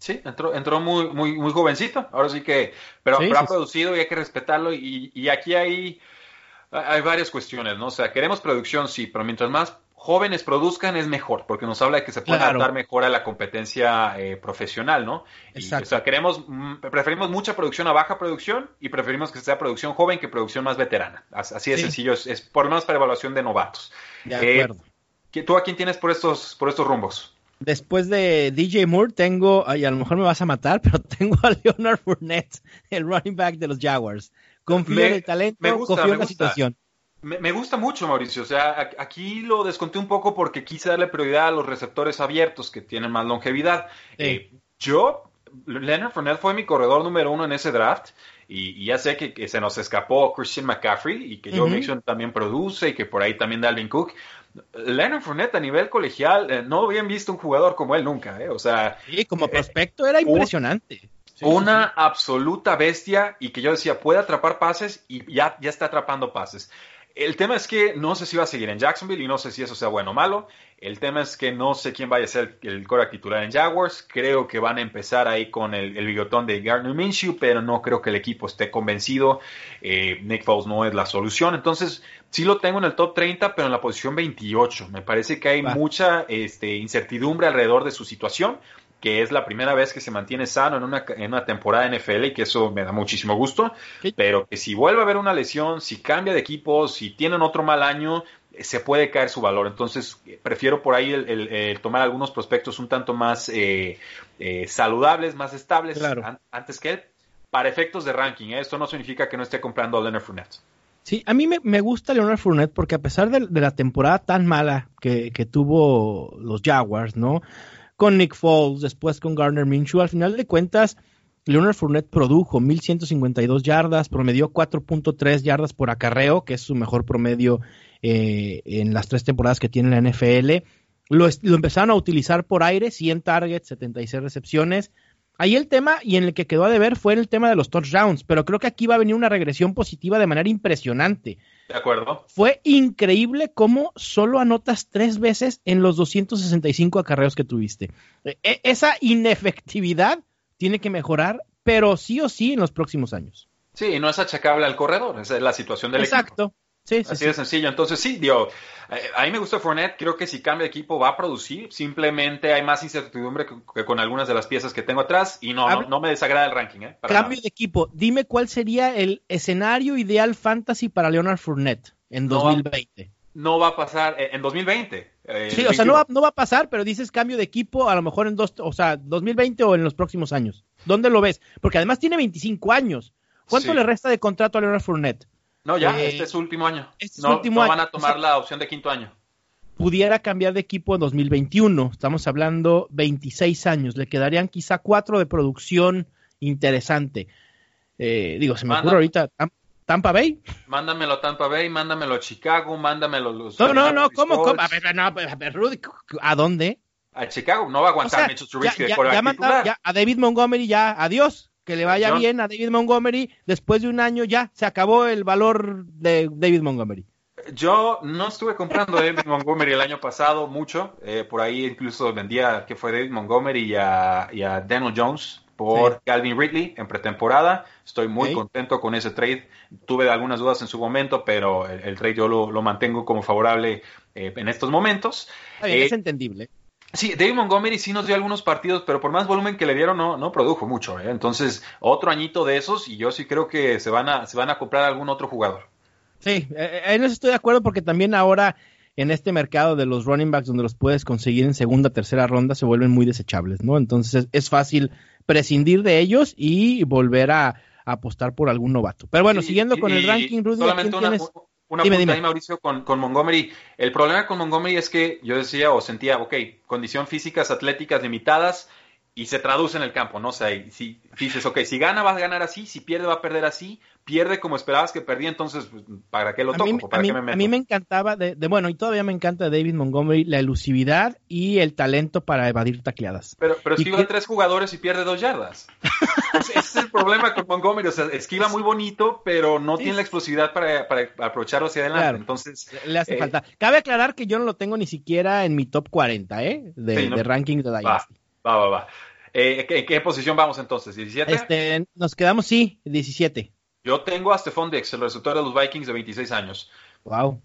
Sí, entró, entró muy, muy, muy jovencito, ahora sí que, pero, ha producido y hay que respetarlo y, y aquí hay, hay varias cuestiones, ¿no? O sea, queremos producción, sí, pero mientras más jóvenes produzcan es mejor, porque nos habla de que se puede adaptar mejor a la competencia eh, profesional, ¿no? Exacto. o sea, queremos, mm, preferimos mucha producción a baja producción y preferimos que sea producción joven que producción más veterana. Así de sencillo, es, por lo menos para evaluación de novatos. De eh, acuerdo. ¿Tú a quién tienes por estos, por estos rumbos? Después de DJ Moore tengo, y a lo mejor me vas a matar, pero tengo a Leonard Fournette, el running back de los Jaguars. Confío en el talento, confío en la situación. Me, gusta mucho, Mauricio. O sea, aquí lo desconté un poco porque quise darle prioridad a los receptores abiertos que tienen más longevidad. Eh, yo, Leonard Fournette fue mi corredor número uno en ese draft. Y, ya sé que, se nos escapó Christian McCaffrey y que Joe Mixon también produce y que por ahí también Dalvin Cook. Leonard Fournette a nivel colegial eh, no habían visto un jugador como él nunca, ¿eh? O sea... Sí, como prospecto era impresionante. una absoluta bestia y que yo decía, puede atrapar pases y ya, ya está atrapando pases. El tema es que no sé si va a seguir en Jacksonville y no sé si eso sea bueno o malo. El tema es que no sé quién vaya a ser el core titular en Jaguars. Creo que van a empezar ahí con el, bigotón de Gardner Minshew, pero no creo que el equipo esté convencido. Eh, Nick Foles no es la solución. Entonces, sí lo tengo en el top 30, pero en la posición 28. Me parece que hay mucha este, incertidumbre alrededor de su situación que es la primera vez que se mantiene sano en una, en una temporada NFL y que eso me da muchísimo gusto, pero que si vuelve a haber una lesión, si cambia de equipo, si tienen otro mal año, eh, se puede caer su valor. Entonces, prefiero por ahí el, tomar algunos prospectos un tanto más eh, eh, saludables, más estables antes que él, para efectos de ranking. Esto no significa que no esté comprando a Leonard Fournette. Sí, a mí me, gusta Leonard Fournette porque a pesar de, la temporada tan mala que, que tuvo los Jaguars, ¿no? Con Nick Foles, después con Garner Minshew. Al final de cuentas, Leonard Fournette produjo 1.152 yardas, promedió 4.3 yardas por acarreo, que es su mejor promedio eh, en las tres temporadas que tiene la NFL. Lo, empezaron a utilizar por aire, 100 targets, 76 recepciones. Ahí el tema, y en el que quedó a deber, fue el tema de los touchdowns, pero creo que aquí va a venir una regresión positiva de manera impresionante. De acuerdo. Fue increíble cómo solo anotas tres veces en los 265 acarreos que tuviste. E, e, esa inefectividad tiene que mejorar, pero sí o sí en los próximos años. Sí, no es achacable al corredor, esa es la situación del Exacto. Sí, Así de sencillo. Entonces, sí, digo, eh, a mí me gusta Fournette. Creo que si cambia de equipo va a producir. Simplemente hay más incertidumbre que, con algunas de las piezas que tengo atrás. Y no, no, me desagrada el ranking. ¿eh? cambio de equipo. Dime cuál sería el escenario ideal fantasy para Leonard Fournette en 2020. No va, a pasar eh, en 2020. sí, o sea, no va, no va, a pasar, pero dices cambio de equipo a lo mejor en dos, o sea, 2020 o en los próximos años. ¿Dónde lo ves? Porque además tiene 25 años. ¿Cuánto le resta de contrato a Leonard Fournette? No, ya, este es su último año. Este no, último van a tomar la opción de quinto año. Pudiera cambiar de equipo en 2021. Estamos hablando 26 años. Le quedarían quizá cuatro de producción interesante. Eh, digo, se me ocurre ahorita. ¿Tampa Bay? Mándamelo a Tampa Bay, mándamelo a Chicago, mándamelo a los. No, no, no, ¿cómo? cómo? A ver, no, a ver, Rudy, ¿a dónde? A Chicago, no va a aguantar o sea, ya, ya, ya, a David Montgomery ya, adiós que le vaya bien a David Montgomery. Después de un año ya se acabó el valor de David Montgomery. Yo no estuve comprando a David Montgomery el año pasado mucho. Eh, por ahí incluso vendía que fue David Montgomery y a, Daniel Jones por Calvin Ridley en pretemporada. Estoy muy contento con ese trade. Tuve algunas dudas en su momento, pero el, trade yo lo, mantengo como favorable eh, en estos momentos. es eh, entendible. Sí, David Montgomery sí nos dio algunos partidos, pero por más volumen que le dieron no, no produjo mucho. ¿eh? Entonces, otro añito de esos y yo sí creo que se van a, se van a comprar algún otro jugador. Sí, eh, en eso estoy de acuerdo porque también ahora en este mercado de los running backs donde los puedes conseguir en segunda, tercera ronda se vuelven muy desechables, ¿no? Entonces es, fácil prescindir de ellos y volver a, apostar por algún novato. Pero bueno, siguiendo con el ranking, Rudy, solamente tienes? Una pregunta ahí, Mauricio, con, con, Montgomery. El problema con Montgomery es que yo decía o sentía, ok, condición físicas atléticas limitadas y se traduce en el campo, ¿no? O sea, si dices, ok, si gana vas a ganar así, si pierde va a perder así, pierde como esperabas que perdía, entonces, pues, ¿para qué lo toco? ¿Para a, mí, me a mí me encantaba, de, bueno, y todavía me encanta David Montgomery, la elusividad y el talento para evadir tacleadas. Pero, pero esquiva tres jugadores y pierde dos yardas. ese es el problema con Montgomery, o sea, esquiva muy bonito, pero no tiene la explosividad para, para, aprovecharlo hacia adelante, entonces... Le hace eh, falta. Cabe aclarar que yo no lo tengo ni siquiera en mi top 40, ¿eh? De, de ranking de Dynasty. Va, va, va. Eh, ¿En qué posición vamos entonces? ¿17? Este, nos quedamos, sí, 17. Yo tengo a Stephon Dix, el receptor de los Vikings de 26 años. Wow.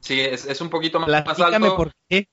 Sí, es, es un poquito más, Platícame alto. por qué.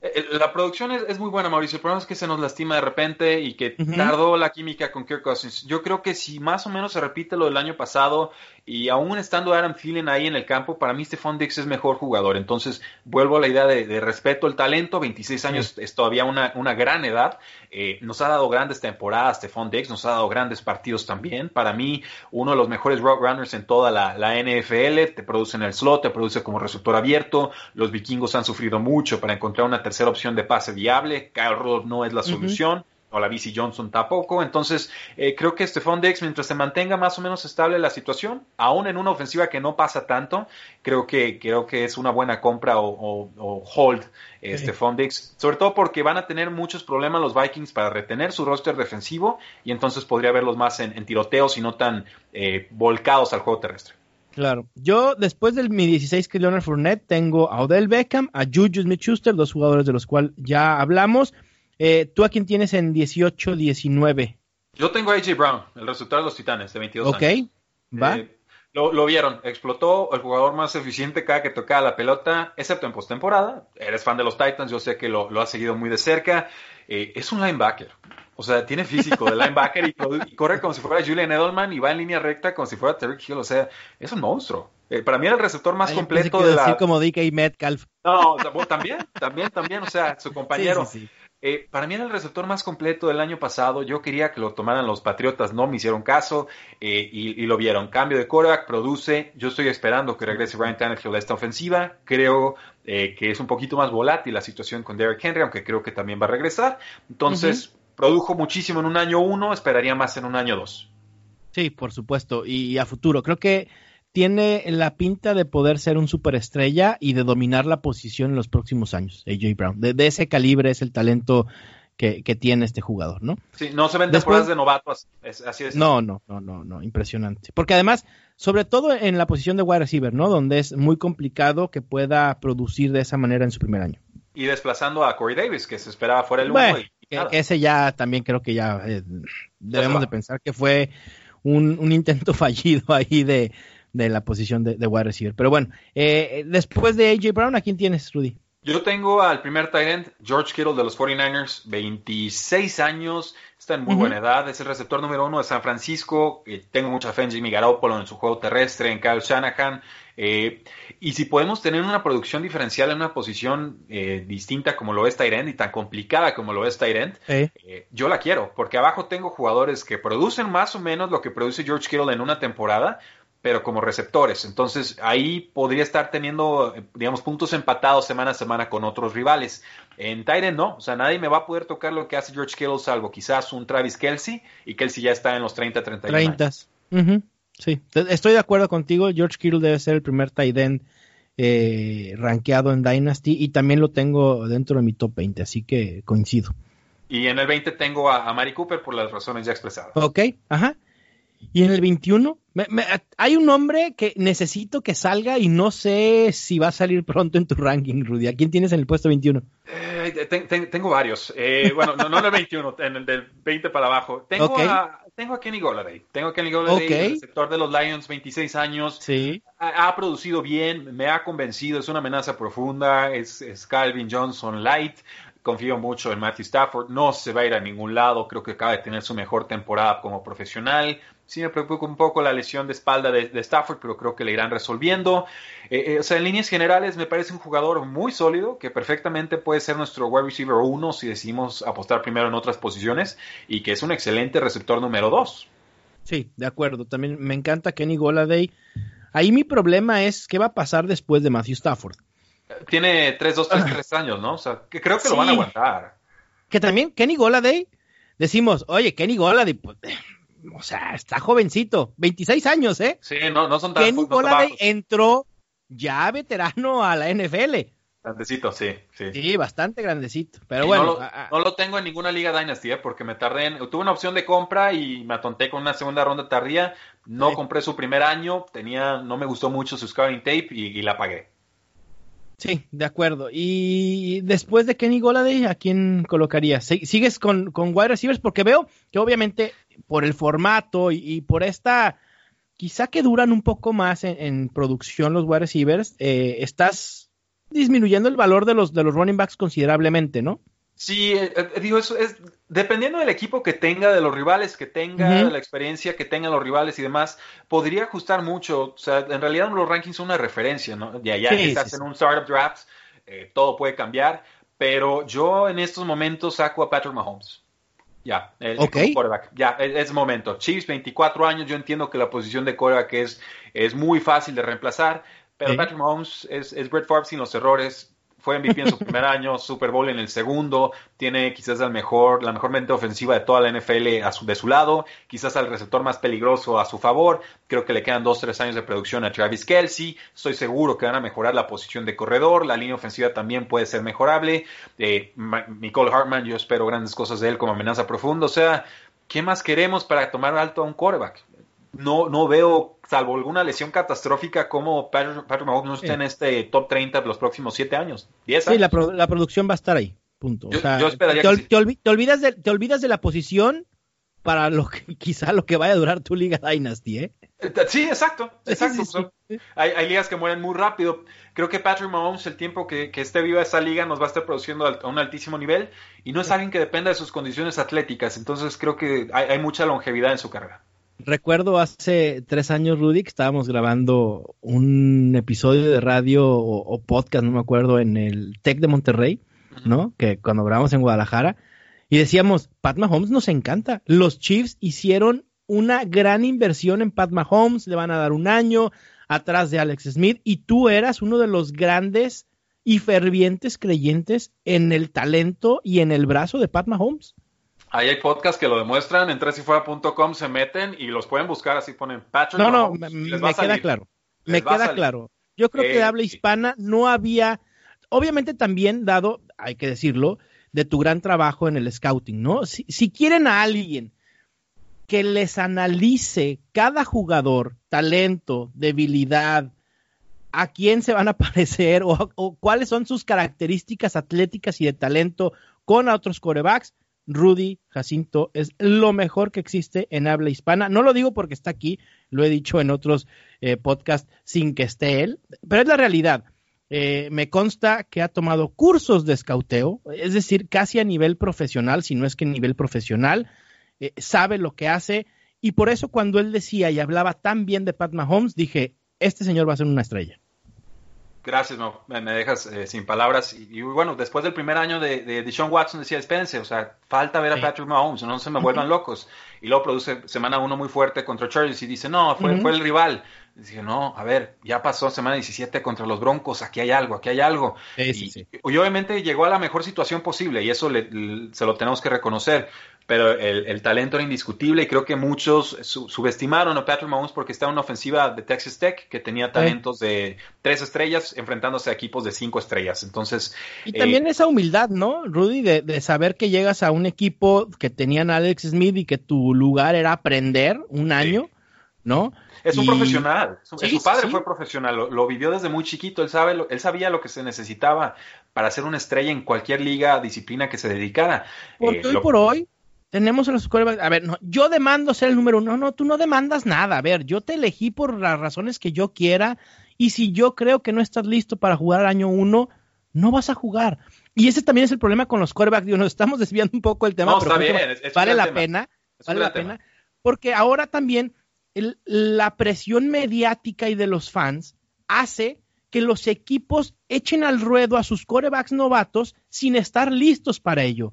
Eh, eh, La producción es, es muy buena, Mauricio. El problema es que se nos lastima de repente y que tardó la química con Kirk Cousins. Yo creo que si más o menos se repite lo del año pasado y aún estando Adam Thielen ahí en el campo, para mí Stephon Dix es mejor jugador. Entonces, vuelvo a la idea de, de respeto al talento. 26 años es todavía una, una gran edad. Eh, nos ha dado grandes temporadas Stephon Dix, nos ha dado grandes partidos también. Para mí, uno de los mejores route runners en toda la, la NFL. Te produce en el slot, te produce como receptor abierto. Los vikingos han sufrido mucho para encontrar una tercera opción de pase viable. Kyle Rudolph no es la solución. O la BC Johnson tampoco. Entonces, eh, creo que Stephon Dix, mientras se mantenga más o menos estable la situación, aún en una ofensiva que no pasa tanto, creo que, creo que es una buena compra o, o- o hold eh, Sí. Stephon Dix. Sobre todo porque van a tener muchos problemas los Vikings para retener su roster defensivo y entonces podría verlos más en, en tiroteos y no tan eh, volcados al juego terrestre. Claro. Yo, después del mi 16 que Leonard Fournette, tengo a Odell Beckham, a Juju Smith-Schuster, dos jugadores de los cuales ya hablamos. Eh, ¿Tú a quién tienes en 18-19? Yo tengo a AJ Brown, el resultado de los Titanes, de 22 Ok, años. va. Eh, lo, lo vieron, explotó el jugador más eficiente cada que tocaba la pelota, excepto en postemporada. Eres fan de los Titans, yo sé que lo, lo has seguido muy de cerca. Eh, es un linebacker. O sea, tiene físico de linebacker y, corre como si fuera Julian Edelman y va en línea recta como si fuera Terry Hill. O sea, es un monstruo. Eh, para mí era el receptor más Ay, completo de la. decir como DK Metcalf. No, también, también, también. O sea, su compañero. Sí, sí, sí. Eh, para mí era el receptor más completo del año pasado. Yo quería que lo tomaran los Patriotas, no me hicieron caso eh, y, y lo vieron. Cambio de quarterback, produce. Yo estoy esperando que regrese Ryan Tannehill a esta ofensiva. Creo eh, que es un poquito más volátil la situación con Derrick Henry, aunque creo que también va a regresar. Entonces, produjo muchísimo en un año uno, esperaría más en un año dos. Sí, por supuesto. Y, a futuro. Creo que tiene la pinta de poder ser un superestrella y de dominar la posición en los próximos años. AJ Brown. De, de ese calibre es el talento que, que tiene este jugador, ¿no? Sí, no se ven Después- de novatos, es- así es. No, no, no, no, no, impresionante. Porque además, sobre todo en la posición de wide receiver, ¿no? Donde es muy complicado que pueda producir de esa manera en su primer año. Y desplazando a Corey Davis, que se esperaba fuera el uno. Bueno, y- que, ese ya también creo que ya eh, debemos de pensar que fue un, un intento fallido ahí de, de la posición de, de wide receiver. Pero bueno, eh, después de AJ Brown, ¿a quién tienes, Rudy? Yo tengo al primer tight end, George Kittle de los 49ers, 26 años, está en muy buena edad, es el receptor número uno de San Francisco. eh, tengo mucha fe en Jimmy Garoppolo, en su juego terrestre, en Kyle Shanahan. eh, y si podemos tener una producción diferencial en una posición eh, distinta como lo es end y tan complicada como lo es Eh, eh, yo la quiero, porque abajo tengo jugadores que producen más o menos lo que produce George Kittle en una temporada, pero como receptores. Entonces ahí podría estar teniendo, eh, digamos, puntos empatados semana a semana con otros rivales. En Tyrant no, o sea, nadie me va a poder tocar lo que hace George Kittle, salvo quizás un Travis Kelsey, y Kelsey ya está en los 30, 31 años. 30. Ujú, Sí, estoy de acuerdo contigo. George Kittle debe ser el primer tight end eh, rankeado en Dynasty y también lo tengo dentro de mi top 20, así que coincido. Y en el 20 tengo a, a Mari Cooper por las razones ya expresadas. Ok, ajá. Y en el 21, me- me- hay un nombre que necesito que salga y no sé si va a salir pronto en tu ranking, Rudy. ¿A quién tienes en el puesto 21? Eh, ten- ten- tengo varios. Eh, bueno, no, no en el 21, en el del 20 para abajo. Tengo, Ok. a, tengo a Kenny Golladay. Tengo a Kenny Golladay, Ok. el receptor de los Lions, 26 años. Sí. Ha, ha producido bien, me ha convencido, es una amenaza profunda, es, es Calvin Johnson light. Confío mucho en Matthew Stafford, no se va a ir a ningún lado, creo que acaba de tener su mejor temporada como profesional. Sí me preocupa un poco la lesión de espalda de, de Stafford, pero creo que le irán resolviendo. Eh, eh, o sea, en líneas generales me parece un jugador muy sólido, que perfectamente puede ser nuestro wide receiver 1 si decidimos apostar primero en otras posiciones, y que es un excelente receptor número 2. Sí, de acuerdo. También me encanta Kenny Goladay. Ahí mi problema es qué va a pasar después de Matthew Stafford. Tiene 3, 2, 3, 3 años, ¿no? O sea, que creo que lo van a aguantar. Que también Kenny Goladay, decimos, oye, Kenny Goladay, pues, o sea, está jovencito, 26 años, ¿eh? Sí, no, no son tan, Kenny Goladay entró ya veterano a la NFL. Grandecito, sí, sí. Sí, bastante grandecito. Pero Y bueno, no, lo, no tengo en ninguna liga Dynasty, ¿eh? porque me tardé en... Tuve una opción de compra y me atonté con una segunda ronda tardía. No Sí. compré su primer año, tenía, no me gustó mucho su scouting tape y, y la pagué. Sí, de acuerdo. Y después de Kenny Goladay, ¿a quién colocarías? Si- ¿Sigues con, con wide receivers? Porque veo que obviamente por el formato y, y por esta, quizá que duran un poco más en, en producción los wide receivers, eh, estás disminuyendo el valor de los, de los running backs considerablemente, ¿no? Sí, eh, eh, digo, eso es dependiendo del equipo que tenga, de los rivales que tenga, de la experiencia que tengan los rivales y demás, podría ajustar mucho. O sea, en realidad los rankings son una referencia, ¿no? Ya, ya estás en un startup draft, eh, todo puede cambiar, pero yo en estos momentos saco a Patrick Mahomes. Ya, el quarterback. Ya, es, momento. Chiefs, 24 años, yo entiendo que la posición de quarterback es, es muy fácil de reemplazar, pero Patrick Mahomes es, es Brett Favre sin los errores, fue MVP en su primer año, Super Bowl en el segundo, tiene quizás el mejor, la mejor mente ofensiva de toda la NFL a su, de su lado, quizás al receptor más peligroso a su favor, creo que le quedan dos, tres años de producción a Travis Kelsey, estoy seguro que van a mejorar la posición de corredor, la línea ofensiva también puede ser mejorable, eh, Nicole Hartman, yo espero grandes cosas de él como amenaza profunda, o sea, ¿qué más queremos para tomar alto a un quarterback? No, no veo, salvo alguna lesión catastrófica, como Patrick, Mahomes no esté en este top 30 de los próximos 7 años, 10 Sí, la, producción va a estar ahí, punto. Yo, esperaría te, que te, olvidas de, te olvidas de la posición para lo que quizá lo que vaya a durar tu Liga Dynasty, ¿eh? sí, exacto, exacto. hay, ligas que mueren muy rápido. Creo que Patrick Mahomes, el tiempo que, esté viva esa liga, nos va a estar produciendo a un altísimo nivel y no es alguien que dependa de sus condiciones atléticas. Entonces creo que hay mucha longevidad en su carrera. Recuerdo hace tres años, Rudy, que estábamos grabando un episodio de radio o, podcast, no me acuerdo, en el Tech de Monterrey, ¿no? Que cuando grabamos en Guadalajara, y decíamos, Pat Mahomes nos encanta. Los Chiefs hicieron una gran inversión en Pat Mahomes, le van a dar un año atrás de Alex Smith, y tú eras uno de los grandes y fervientes creyentes en el talento y en el brazo de Pat Mahomes. Ahí hay podcasts que lo demuestran, en tresifuera.com se meten y los pueden buscar, así ponen Patrick. No, no, me, queda claro. me queda claro. Yo creo que de habla hispana no había, obviamente también dado, hay que decirlo, de tu gran trabajo en el scouting, ¿no? Si, si quieren a alguien que les analice cada jugador, talento, debilidad, a quién se van a parecer o, o cuáles son sus características atléticas y de talento con otros corebacks, Rudy Jacinto es lo mejor que existe en habla hispana. No lo digo porque está aquí, lo he dicho en otros eh, podcasts sin que esté él, pero es la realidad. Eh, me consta que ha tomado cursos de escauteo, es decir, casi a nivel profesional, si no es que a nivel profesional, eh, sabe lo que hace y por eso cuando él decía y hablaba tan bien de Pat Mahomes, dije, este señor va a ser una estrella. Gracias, no, me dejas eh, sin palabras. Y, bueno, después del primer año de, de, Sean Watson decía, espérense, o sea, falta ver a Patrick Mahomes, no se me vuelvan locos. Y luego produce semana uno muy fuerte contra Chargers y dice, no, fue, fue el rival. Dije, no, a ver, ya pasó semana 17 contra los Broncos, aquí hay algo, aquí hay algo. y, obviamente llegó a la mejor situación posible y eso se lo tenemos que reconocer pero el, talento era indiscutible y creo que muchos subestimaron a Patrick Mahomes porque estaba en una ofensiva de Texas Tech que tenía talentos de tres estrellas enfrentándose a equipos de cinco estrellas. Entonces. Y también eh, esa humildad, ¿no, Rudy? De, saber que llegas a un equipo que tenían Alex Smith y que tu lugar era aprender un año, ¿no? Es un profesional. Su, padre fue profesional, lo, vivió desde muy chiquito. Él, sabe, él sabía lo que se necesitaba para ser una estrella en cualquier liga, disciplina que se dedicara. Porque eh, hoy por hoy tenemos a los quarterbacks. A ver, no, yo demando ser el número uno. No, no, tú no demandas nada. A ver, yo te elegí por las razones que yo quiera. Y si yo creo que no estás listo para jugar al año uno, no vas a jugar. Y ese también es el problema con los. Digo, nos estamos desviando un poco el tema. No, está bien. vale la pena. Vale la pena. Porque ahora también la presión mediática y de los fans hace que los equipos echen al ruedo a sus corebacks novatos sin estar listos para ello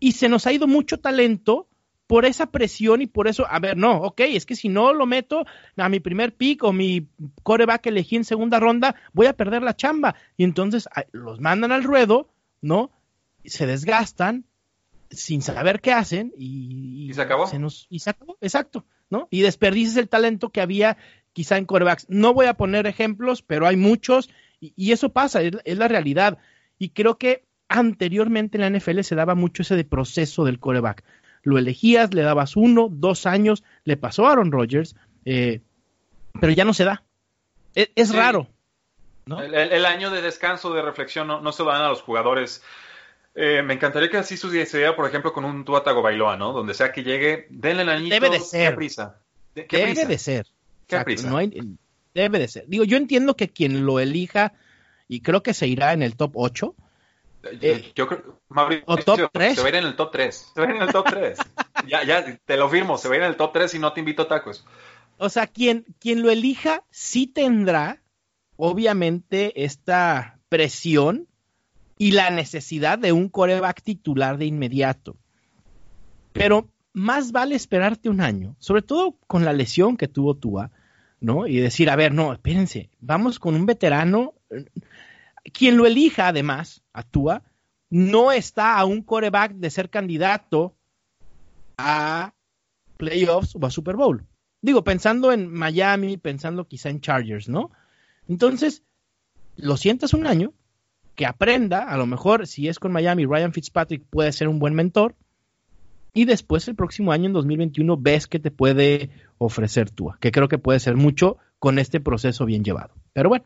y se nos ha ido mucho talento por esa presión y por eso, a ver, no, ok, es que si no lo meto a mi primer pick o mi coreback que elegí en segunda ronda, voy a perder la chamba. Y entonces los mandan al ruedo, ¿no? Se desgastan sin saber qué hacen y, ¿Y se acabó. y se acabó, exacto, ¿no? Y desperdices el talento que había quizá en corebacks. No voy a poner ejemplos, pero hay muchos y, eso pasa, es la realidad. Y creo que anteriormente en la NFL se daba mucho ese de proceso del coreback. Lo elegías, le dabas uno, dos años, le pasó a Aaron Rodgers, eh, pero ya no se da. E, es, raro. El, año de descanso, de reflexión, no, se lo dan a los jugadores. Eh, me encantaría que así sucediera, por ejemplo, con un Tuatago Bailoa, ¿no? Donde sea que llegue, denle el añito. Debe de ser. ¿Qué prisa? debe de ser. ¿Qué prisa? debe de ser. Digo, yo entiendo que quien lo elija y creo que se irá en el top 8. Eh, yo creo, o top 3. Se va a ir en el top 3. Se va a ir en el top 3. ya, ya, te lo firmo, se va a ir en el top 3 y no te invito a tacos. O sea, quien, quien lo elija sí tendrá, obviamente, esta presión y la necesidad de un coreback titular de inmediato. Pero más vale esperarte un año, sobre todo con la lesión que tuvo Tua, ¿no? Y decir, a ver, no, espérense, vamos con un veterano. Quien lo elija, además, a Tua, no está a un coreback de ser candidato a playoffs o a Super Bowl. Digo, pensando en Miami, pensando quizá en Chargers, ¿no? Entonces, lo sientas un año, que aprenda, a lo mejor si es con Miami, Ryan Fitzpatrick puede ser un buen mentor, y después el próximo año, en 2021, ves que te puede ofrecer Tua, que creo que puede ser mucho con este proceso bien llevado. Pero bueno.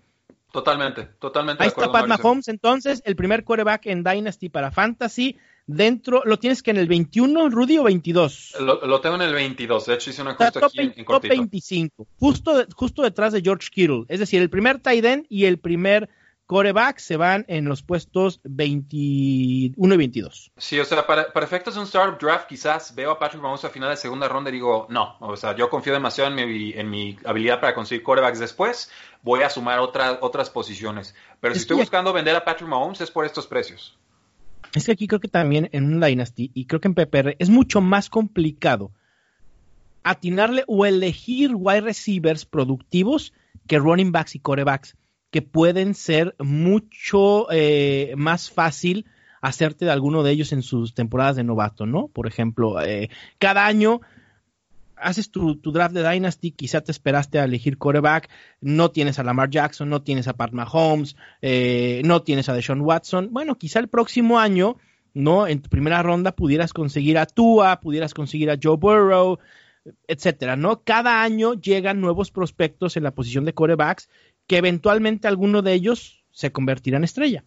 Totalmente, totalmente. Ahí está Pat Mahomes, entonces, el primer quarterback en Dynasty para Fantasy. Dentro, ¿lo tienes que en el 21, Rudy, o 22? Lo, tengo en el 22, de hecho hice una ajuste aquí en, Top 25, justo, justo detrás de George Kittle. Es decir, el primer tight end y el primer coreback se van en los puestos 21 y 22. Sí, o sea, para, efectos de un startup draft, quizás veo a Patrick Mahomes a final de segunda ronda y digo, no, o sea, yo confío demasiado en mi, en mi habilidad para conseguir corebacks después, voy a sumar otras otras posiciones. Pero si estoy buscando vender a Patrick Mahomes es por estos precios. Es que aquí creo que también en un Dynasty y creo que en PPR es mucho más complicado atinarle o elegir wide receivers productivos que running backs y corebacks que pueden ser mucho eh, más fácil hacerte de alguno de ellos en sus temporadas de novato, ¿no? Por ejemplo, eh, cada año haces tu, draft de Dynasty, quizá te esperaste a elegir coreback, no tienes a Lamar Jackson, no tienes a Pat Mahomes, eh, no tienes a Deshaun Watson. Bueno, quizá el próximo año, ¿no? En tu primera ronda pudieras conseguir a Tua, pudieras conseguir a Joe Burrow, etcétera, ¿no? Cada año llegan nuevos prospectos en la posición de corebacks que eventualmente alguno de ellos se convertirá en estrella.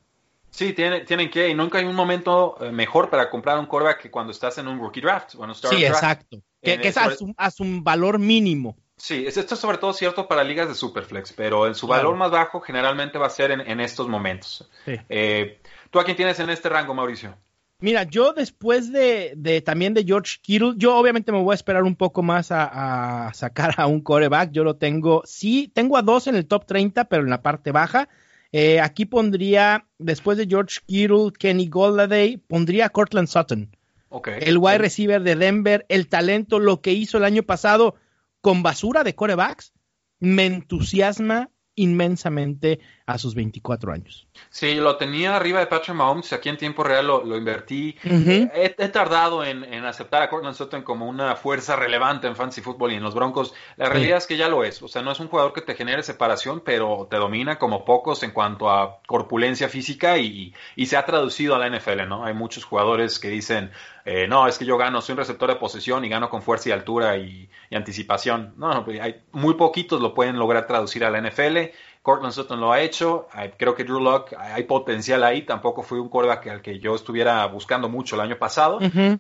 Sí, tienen, tienen que, y nunca hay un momento eh, mejor para comprar un quarterback que cuando estás en un rookie draft. Bueno, sí, exacto. Que, es a su, valor mínimo. Sí, esto es sobre todo cierto para ligas de Superflex, pero en su valor más bajo generalmente va a ser en, estos momentos. Eh, ¿Tú a quién tienes en este rango, Mauricio? Mira, yo después de, también de George Kittle, yo obviamente me voy a esperar un poco más a, sacar a un coreback. Yo lo tengo, sí, tengo a dos en el top 30, pero en la parte baja. Eh, aquí pondría, después de George Kittle, Kenny Golladay, pondría a Cortland Sutton. Okay. El wide receiver de Denver, el talento, lo que hizo el año pasado con basura de corebacks, me entusiasma inmensamente a sus 24 años. Sí, lo tenía arriba de Patrick Mahomes, aquí en tiempo real lo, invertí. he, tardado en, aceptar a Cortland Sutton como una fuerza relevante en fantasy fútbol y en los Broncos. La realidad es que ya lo es, o sea, no es un jugador que te genere separación, pero te domina como pocos en cuanto a corpulencia física y, se ha traducido a la NFL, ¿no? Hay muchos jugadores que dicen, eh, no, es que yo gano, soy un receptor de posesión y gano con fuerza y altura y, anticipación. No, no, pues, hay, muy poquitos lo pueden lograr traducir a la NFL Cortland Sutton lo ha hecho. Creo que Drew Locke hay potencial ahí. Tampoco fue un quarterback al que yo estuviera buscando mucho el año pasado,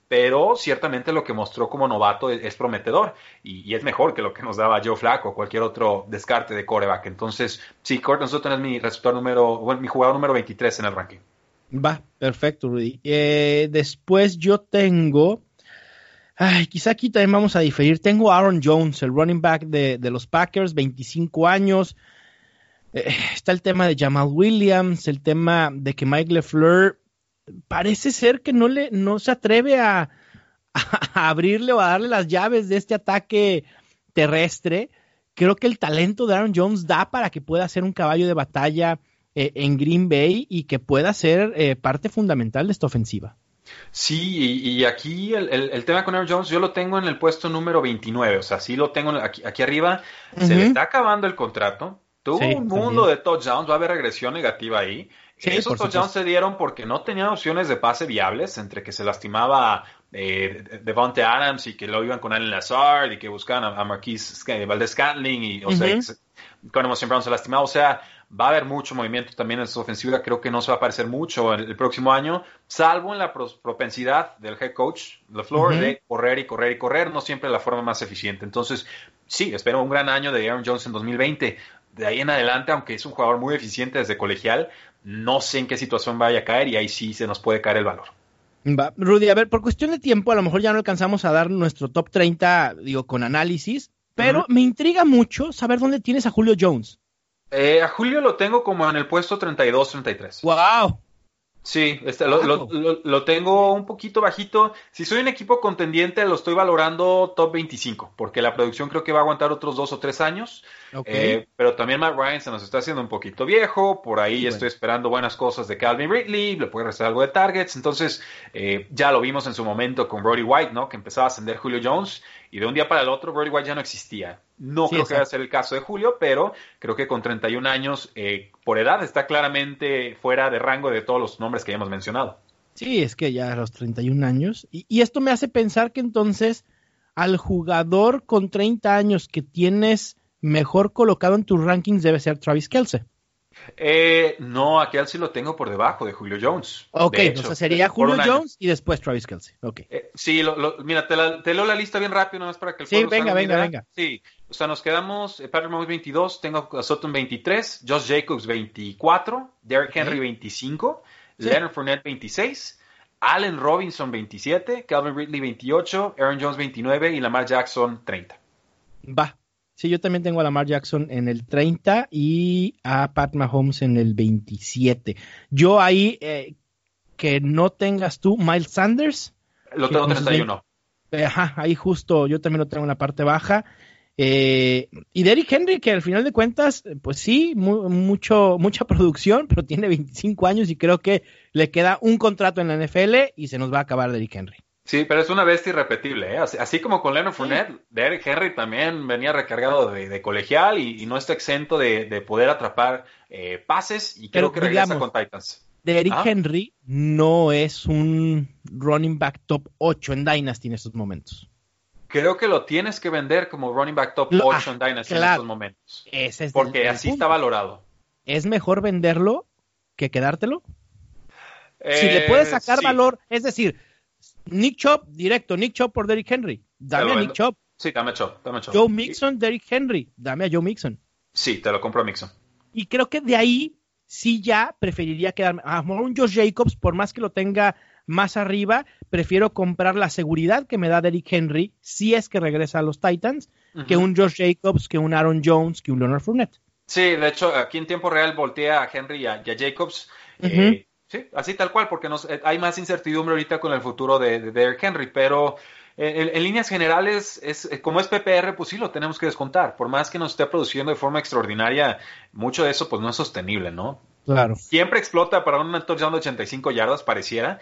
pero ciertamente lo que mostró como novato es, prometedor y, es mejor que lo que nos daba Joe Flacco o cualquier otro descarte de quarterback. Entonces, sí, Cortland Sutton es mi receptor número, bueno, mi jugador número 23 en el ranking. Va, perfecto, Rudy. Eh, después yo tengo. Ay, quizá aquí también vamos a diferir. Tengo a Aaron Jones, el running back de, de los Packers, 25 años. Eh, está el tema de Jamal Williams, el tema de que Mike LeFleur parece ser que no, le, no se atreve a, abrirle o a darle las llaves de este ataque terrestre. Creo que el talento de Aaron Jones da para que pueda ser un caballo de batalla eh, en Green Bay y que pueda ser eh, parte fundamental de esta ofensiva. Sí, y, aquí el, tema con Aaron Jones, yo lo tengo en el puesto número 29, o sea, sí lo tengo aquí, aquí arriba, se le está acabando el contrato, Tuvo un mundo de touchdowns, va a haber regresión negativa ahí. Esos touchdowns se dieron porque no tenían opciones de pase viables, entre que se lastimaba eh, Devonte Adams y que lo iban con Allen Lazard y que buscaban a, Marquise Valdez Scantling y, o sea, con Emotion Brown se lastimaba. O sea, va a haber mucho movimiento también en su ofensiva. Creo que no se va a aparecer mucho el, el próximo año, salvo en la propensidad del head coach LaFleur de correr y correr y correr, no siempre la forma más eficiente. Entonces, sí, espero un gran año de Aaron Jones en 2020 de ahí en adelante, aunque es un jugador muy eficiente desde colegial, no sé en qué situación vaya a caer y ahí sí se nos puede caer el valor. Va. Rudy, a ver, por cuestión de tiempo, a lo mejor ya no alcanzamos a dar nuestro top 30, digo, con análisis, pero me intriga mucho saber dónde tienes a Julio Jones. Eh, a Julio lo tengo como en el puesto 32-33. ¡Wow! Sí, este, lo, lo, lo, tengo un poquito bajito. Si soy un equipo contendiente, lo estoy valorando top 25, porque la producción creo que va a aguantar otros dos o tres años. Eh, pero también Matt Ryan se nos está haciendo un poquito viejo. Por ahí estoy esperando buenas cosas de Calvin Ridley, le puede restar algo de targets. Entonces, eh, ya lo vimos en su momento con Brody White, ¿no? Que empezaba a ascender Julio Jones y de un día para el otro Brody White ya no existía. No creo que vaya a ser el caso de Julio, pero creo que con 31 años, eh, por edad, está claramente fuera de rango de todos los nombres que ya hemos mencionado. Sí, es que ya a los 31 años. Y, y esto me hace pensar que entonces al jugador con 30 años que tienes mejor colocado en tus rankings debe ser Travis Kelce. Eh, no, a Kelsey lo tengo por debajo de Julio Jones. Ok, o sea, sería Julio Jones y después Travis Kelsey. Okay. Eh, sí, lo, mira, te, la, leo la lista bien rápido, nomás para que el Sí, venga, venga, venga. Sí, o sea, nos quedamos, eh, Patrick Mahomes 22, tengo a Sutton 23, Josh Jacobs 24, Derrick Henry 25, Leonard Fournette 26, Allen Robinson 27, Calvin Ridley 28, Aaron Jones 29 y Lamar Jackson 30. Va, Sí, yo también tengo a Lamar Jackson en el 30 y a Pat Mahomes en el 27. Yo ahí, eh, que no tengas tú Miles Sanders. Lo tengo en 31. Ajá, ahí justo yo también lo tengo en la parte baja. Eh, y Derrick Henry, que al final de cuentas, pues sí, mucho, mucha producción, pero tiene 25 años y creo que le queda un contrato en la NFL y se nos va a acabar Derrick Henry. Sí, pero es una bestia irrepetible. ¿eh? Así, como con Leonard Fournette, Derrick Henry también venía recargado de, colegial y, no está exento de, poder atrapar eh, pases y creo que regresa con Titans. Derrick ¿Ah? Henry no es un running back top 8 en Dynasty en estos momentos. Creo que lo tienes que vender como running back top 8 ah, en Dynasty en estos momentos. porque así está valorado. ¿Es mejor venderlo que quedártelo? si le puedes eh, sacar valor, es decir, Nick Chop, directo, Nick Chop por Derrick Henry. Dame a Nick Chop. Sí, dame a Chop, dame Chop. Joe Mixon, Derrick Henry. Dame a Joe Mixon. Sí, te lo compro a Mixon. Y creo que de ahí sí ya preferiría quedarme. A un Josh Jacobs, por más que lo tenga más arriba, prefiero comprar la seguridad que me da Derrick Henry si es que regresa a los Titans, que un Josh Jacobs, que un Aaron Jones, que un Leonard Fournette. Sí, de hecho, aquí en tiempo real voltea a Henry y a, Jacobs. eh, Sí, así tal cual, porque nos, eh, hay más incertidumbre ahorita con el futuro de, de Derrick Henry, pero eh, en, líneas generales, es, eh, como es PPR, pues sí lo tenemos que descontar. Por más que nos esté produciendo de forma extraordinaria, mucho de eso pues no es sostenible, ¿no? Claro. Siempre explota para un touchdown de 85 yardas, pareciera,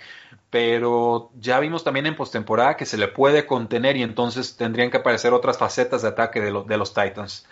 pero ya vimos también en postemporada que se le puede contener y entonces tendrían que aparecer otras facetas de ataque de, de los Titans.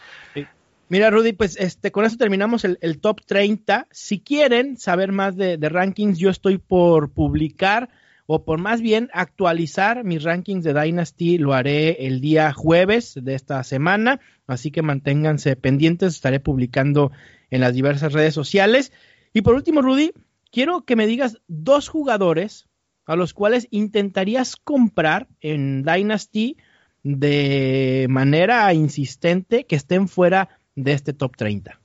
Mira, Rudy, pues este, con eso terminamos el, top 30. Si quieren saber más de, rankings, yo estoy por publicar o por más bien actualizar mis rankings de Dynasty. Lo haré el día jueves de esta semana, así que manténganse pendientes. Estaré publicando en las diversas redes sociales. Y por último, Rudy, quiero que me digas dos jugadores a los cuales intentarías comprar en Dynasty de manera insistente que estén fuera de este top 30?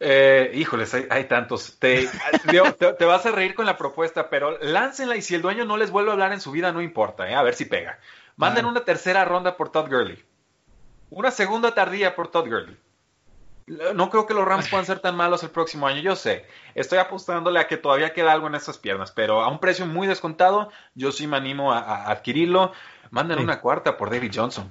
Eh, híjoles, hay, tantos. Te, te, vas a reír con la propuesta, pero láncenla y si el dueño no les vuelve a hablar en su vida, no importa, ¿eh? a ver si pega. Manden una tercera ronda por Todd Gurley. Una segunda tardía por Todd Gurley. No creo que los Rams puedan ser tan malos el próximo año, yo sé. Estoy apostándole a que todavía queda algo en esas piernas, pero a un precio muy descontado, yo sí me animo a, adquirirlo. Manden una cuarta por David Johnson.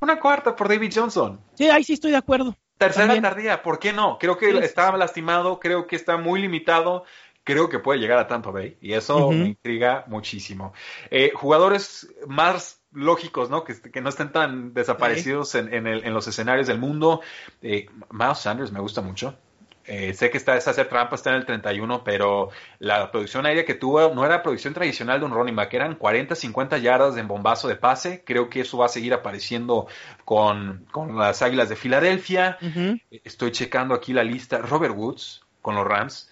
Una cuarta por David Johnson. Sí, ahí sí estoy de acuerdo. Tercera tardía, ¿por qué no? Creo que está lastimado, creo que está muy limitado, creo que puede llegar a Tampa Bay y eso me intriga muchísimo. Eh, jugadores más lógicos, ¿no? Que, no estén tan desaparecidos en, los escenarios del mundo. Eh, Miles Sanders me gusta mucho. Eh, sé que está es hacer trampa, está en el 31, pero la producción aérea que tuvo no era producción tradicional de un running back, eran 40, 50 yardas de bombazo de pase. Creo que eso va a seguir apareciendo con, las Águilas de Filadelfia. Estoy checando aquí la lista. Robert Woods con los Rams.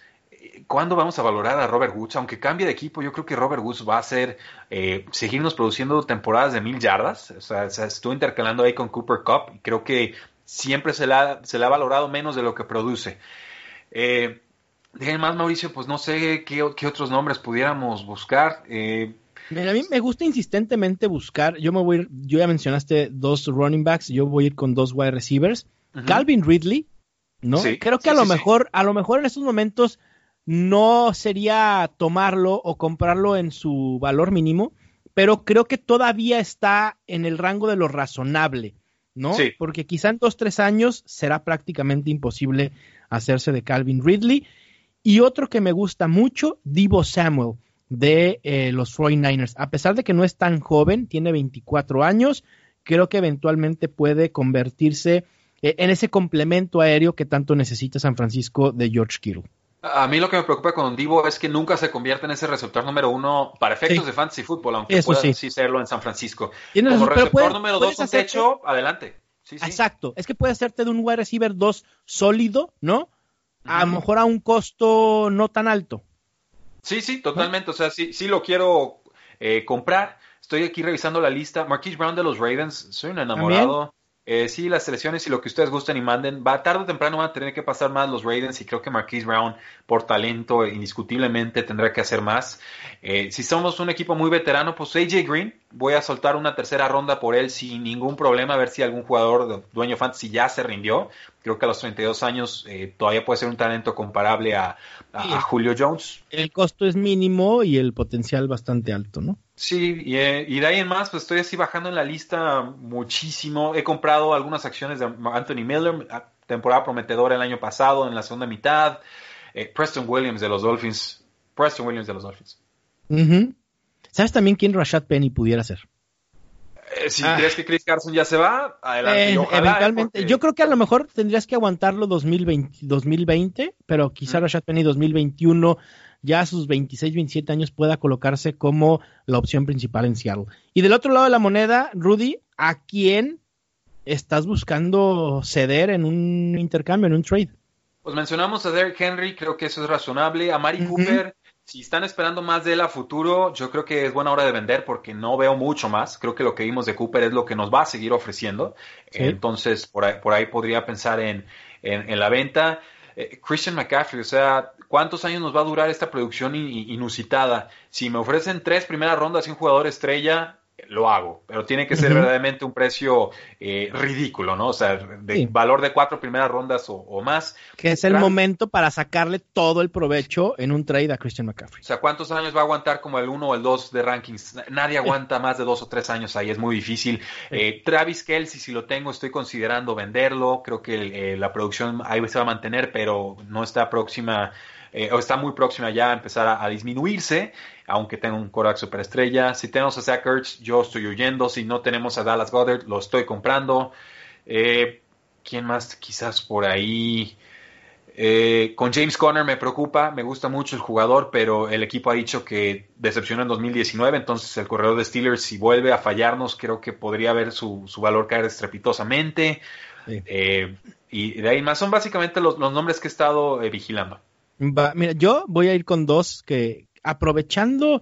¿Cuándo vamos a valorar a Robert Woods? Aunque cambie de equipo, yo creo que Robert Woods va a ser eh, seguirnos produciendo temporadas de mil yardas. O sea, estuvo intercalando ahí con Cooper Cup y creo que siempre se le ha, se le ha valorado menos de lo que produce. Eh, más, Mauricio, pues no sé qué, otros nombres pudiéramos buscar. Eh, a mí me gusta insistentemente buscar. Yo me voy, yo ya mencionaste dos running backs, yo voy a ir con dos wide receivers. Calvin Ridley, ¿no? Creo que a lo mejor, a lo mejor en estos momentos no sería tomarlo o comprarlo en su valor mínimo, pero creo que todavía está en el rango de lo razonable, ¿no? Porque quizá en dos, tres años será prácticamente imposible hacerse de Calvin Ridley. Y otro que me gusta mucho, Divo Samuel de eh, los 49ers. A pesar de que no es tan joven, tiene 24 años, creo que eventualmente puede convertirse eh, en ese complemento aéreo que tanto necesita San Francisco de George Kittle. A mí lo que me preocupa con Divo es que nunca se convierte en ese receptor número uno para efectos de fantasy fútbol, aunque pueda sí. serlo en San Francisco. Como receptor número dos, un techo, adelante. Exacto, es que puede hacerte de un wide receiver 2 sólido, ¿no? A lo mejor a un costo no tan alto. Sí, sí, totalmente. O sea, sí, sí lo quiero eh, comprar. Estoy aquí revisando la lista. Marquise Brown de los Ravens. Soy un enamorado. Eh, sí, las selecciones y lo que ustedes gusten y manden, va tarde o temprano van a tener que pasar más los Ravens y creo que Marquise Brown, por talento, indiscutiblemente tendrá que hacer más. Eh, si somos un equipo muy veterano, pues AJ Green, voy a soltar una tercera ronda por él sin ningún problema, a ver si algún jugador dueño fantasy ya se rindió. Creo que a los 32 años eh, todavía puede ser un talento comparable a, Julio Jones. El costo es mínimo y el potencial bastante alto, ¿no? Sí, y, y, de ahí en más, pues estoy así bajando en la lista muchísimo. He comprado algunas acciones de Anthony Miller, temporada prometedora el año pasado, en la segunda mitad. Eh, Preston Williams de los Dolphins. Preston Williams de los Dolphins. ¿Sabes también quién Rashad Penny pudiera ser? Eh, si ah. crees que Chris Carson ya se va, adelante. Eh, eventualmente. Yo creo que a lo mejor tendrías que aguantarlo 2020, 2020 pero quizá Rashad Penny 2021 ya a sus 26, 27 años pueda colocarse como la opción principal en Seattle. Y del otro lado de la moneda, Rudy, ¿a quién estás buscando ceder en un intercambio, en un trade? Pues mencionamos a Derrick Henry, creo que eso es razonable. A Mari Cooper, si están esperando más de él a futuro, yo creo que es buena hora de vender porque no veo mucho más. Creo que lo que vimos de Cooper es lo que nos va a seguir ofreciendo. Entonces, por ahí, por ahí podría pensar en, en, la venta. Eh, Christian McCaffrey, o sea, ¿cuántos años nos va a durar esta producción inusitada? Si me ofrecen tres primeras rondas y un jugador estrella, lo hago, pero tiene que ser verdaderamente un precio eh, ridículo, ¿no? O sea, de valor de cuatro primeras rondas o, más. Que es el momento para sacarle todo el provecho en un trade a Christian McCaffrey. O sea, ¿cuántos años va a aguantar como el uno o el dos de rankings? Nadie aguanta más de dos o tres años ahí, es muy difícil. Eh, Travis Kelsey, si lo tengo, estoy considerando venderlo. Creo que eh, la producción ahí se va a mantener, pero no está próxima eh, o está muy próxima ya a empezar a, disminuirse, aunque tenga un Korak superestrella. Si tenemos a Zach Ertz, yo estoy huyendo. Si no tenemos a Dallas Goddard, lo estoy comprando. Eh, ¿Quién más? Quizás por ahí. Eh, con James Conner me preocupa, me gusta mucho el jugador, pero el equipo ha dicho que decepcionó en 2019, entonces el corredor de Steelers, si vuelve a fallarnos, creo que podría ver su, valor caer estrepitosamente. y de ahí más son básicamente los, los nombres que he estado vigilando mira, yo voy a ir con dos que aprovechando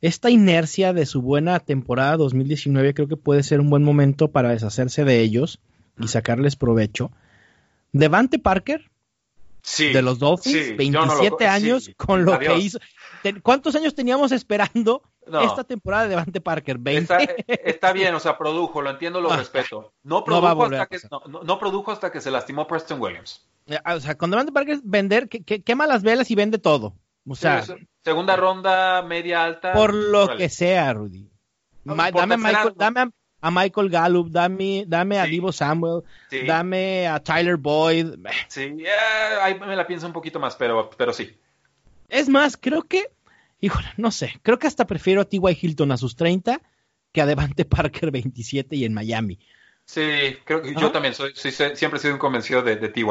esta inercia de su buena temporada 2019, creo que puede ser un buen momento para deshacerse de ellos y sacarles provecho. Devante Parker, sí, de los Dolphins, 27 años con lo que hizo. ¿Cuántos años teníamos esperando esta temporada de Devante Parker? 20. Está, bien, o sea, produjo, lo entiendo, lo ah, respeto. No produjo, hasta que, no produjo hasta que se lastimó Preston Williams. Eh, o sea, con Devante Parker vender, que, quema las velas y vende todo. O sea, segunda ronda, media alta. Por lo que sea, Rudy. dame, Michael, dame, a, Michael Gallup, dame, dame a Divo Samuel, dame a Tyler Boyd. Sí, ahí me la pienso un poquito más, pero, pero sí. Es más, creo que, híjole, no sé, creo que hasta prefiero a T.Y. Hilton a sus 30 que a Devante Parker 27 y en Miami. Sí, creo que yo también soy, siempre he sido un convencido de, de T.Y.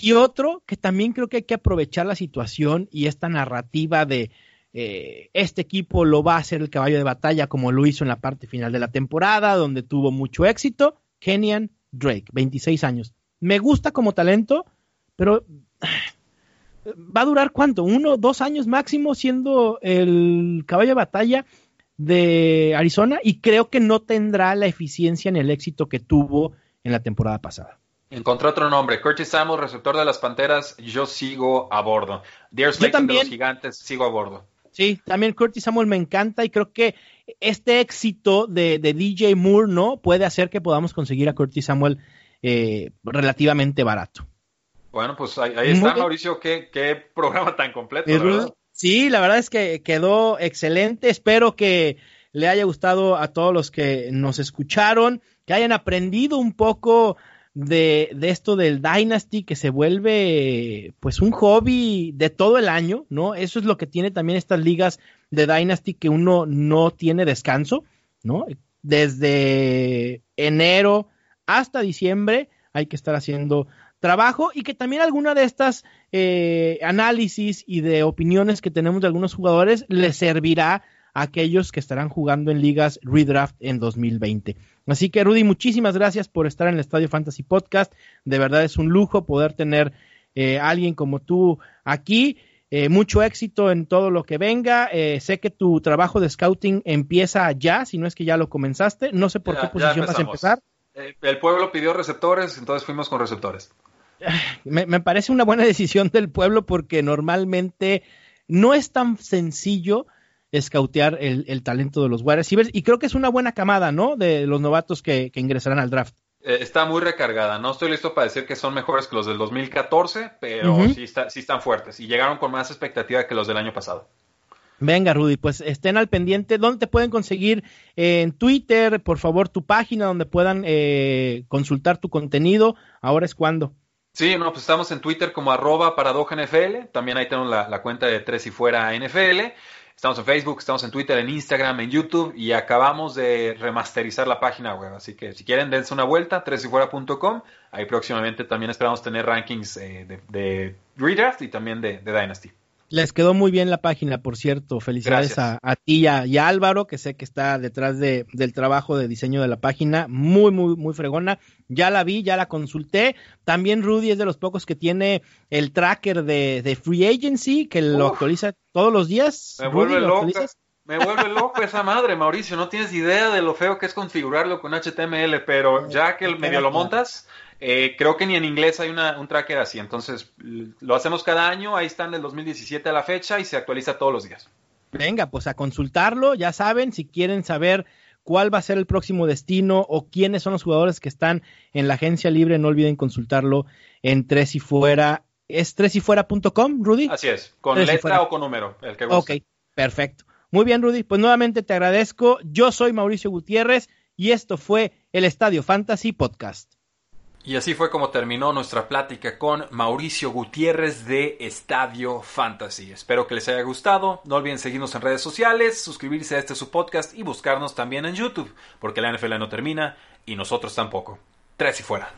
Y otro que también creo que hay que aprovechar la situación y esta narrativa de eh, este equipo lo va a hacer el caballo de batalla como lo hizo en la parte final de la temporada, donde tuvo mucho éxito, Kenyan Drake, 26 años. Me gusta como talento, pero va a durar cuánto, uno, dos años máximo siendo el caballo de batalla de Arizona y creo que no tendrá la eficiencia ni el éxito que tuvo en la temporada pasada. Encontré otro nombre, Curtis Samuel, receptor de las Panteras, yo sigo a bordo. Dear Slayton de los Gigantes, sigo a bordo. Sí, también Curtis Samuel me encanta y creo que este éxito de, DJ Moore, ¿no? Puede hacer que podamos conseguir a Curtis Samuel eh, relativamente barato. Bueno, pues ahí, está, Mauricio, qué, qué, programa tan completo, ¿verdad? Sí, la verdad es que quedó excelente. Espero que le haya gustado a todos los que nos escucharon, que hayan aprendido un poco de, de, esto del Dynasty que se vuelve pues un hobby de todo el año, ¿no? Eso es lo que tiene también estas ligas de Dynasty que uno no tiene descanso, ¿no? Desde enero hasta diciembre hay que estar haciendo trabajo y que también alguna de estas eh, análisis y de opiniones que tenemos de algunos jugadores les servirá a aquellos que estarán jugando en ligas redraft en 2020. Así que Rudy, muchísimas gracias por estar en el Estadio Fantasy Podcast. De verdad es un lujo poder tener eh, alguien como tú aquí. Eh, mucho éxito en todo lo que venga. Eh, sé que tu trabajo de scouting empieza ya, si no es que ya lo comenzaste. No sé por qué posición vas a empezar. el pueblo pidió receptores, entonces fuimos con receptores. Me, me, parece una buena decisión del pueblo porque normalmente no es tan sencillo escautear el, el, talento de los wide receivers y creo que es una buena camada, ¿no? De los novatos que, ingresarán al draft. Eh, está muy recargada, no estoy listo para decir que son mejores que los del 2014, pero sí, está, sí están fuertes y llegaron con más expectativa que los del año pasado. Venga, Rudy, pues estén al pendiente. ¿Dónde te pueden conseguir? en Twitter, por favor, tu página donde puedan eh, consultar tu contenido. Ahora es cuando. Sí, no, pues estamos en Twitter como arroba NFL. También ahí tenemos la, la cuenta de Tres y Fuera NFL. Estamos en Facebook, estamos en Twitter, en Instagram, en YouTube y acabamos de remasterizar la página web. Así que si quieren, dense una vuelta, tresyfuera.com. Ahí próximamente también esperamos tener rankings eh, de, de, Redraft y también de, de Dynasty. Les quedó muy bien la página, por cierto. Felicidades a, ti y a, Álvaro, que sé que está detrás de, del trabajo de diseño de la página. Muy, muy, muy fregona. Ya la vi, ya la consulté. También Rudy es de los pocos que tiene el tracker de, Free Agency, que lo actualiza todos los días. Me vuelve loco. Me vuelve loco esa madre, Mauricio. No tienes idea de lo feo que es configurarlo con HTML, pero ya que medio lo montas eh, creo que ni en inglés hay un tracker así, entonces lo hacemos cada año, ahí están del 2017 a la fecha y se actualiza todos los días. Venga, pues a consultarlo, ya saben, si quieren saber cuál va a ser el próximo destino o quiénes son los jugadores que están en la agencia libre, no olviden consultarlo en Tres y Fuera. ¿Es tresyfuera.com, Rudy? Así es, con letra o con número, el que Ok, perfecto. Muy bien, Rudy, pues nuevamente te agradezco. Yo soy Mauricio Gutiérrez y esto fue el Estadio Fantasy Podcast. Y así fue como terminó nuestra plática con Mauricio Gutiérrez de Estadio Fantasy. Espero que les haya gustado. No olviden seguirnos en redes sociales, suscribirse a este su podcast y buscarnos también en YouTube, porque la NFL no termina y nosotros tampoco. Tres y fuera.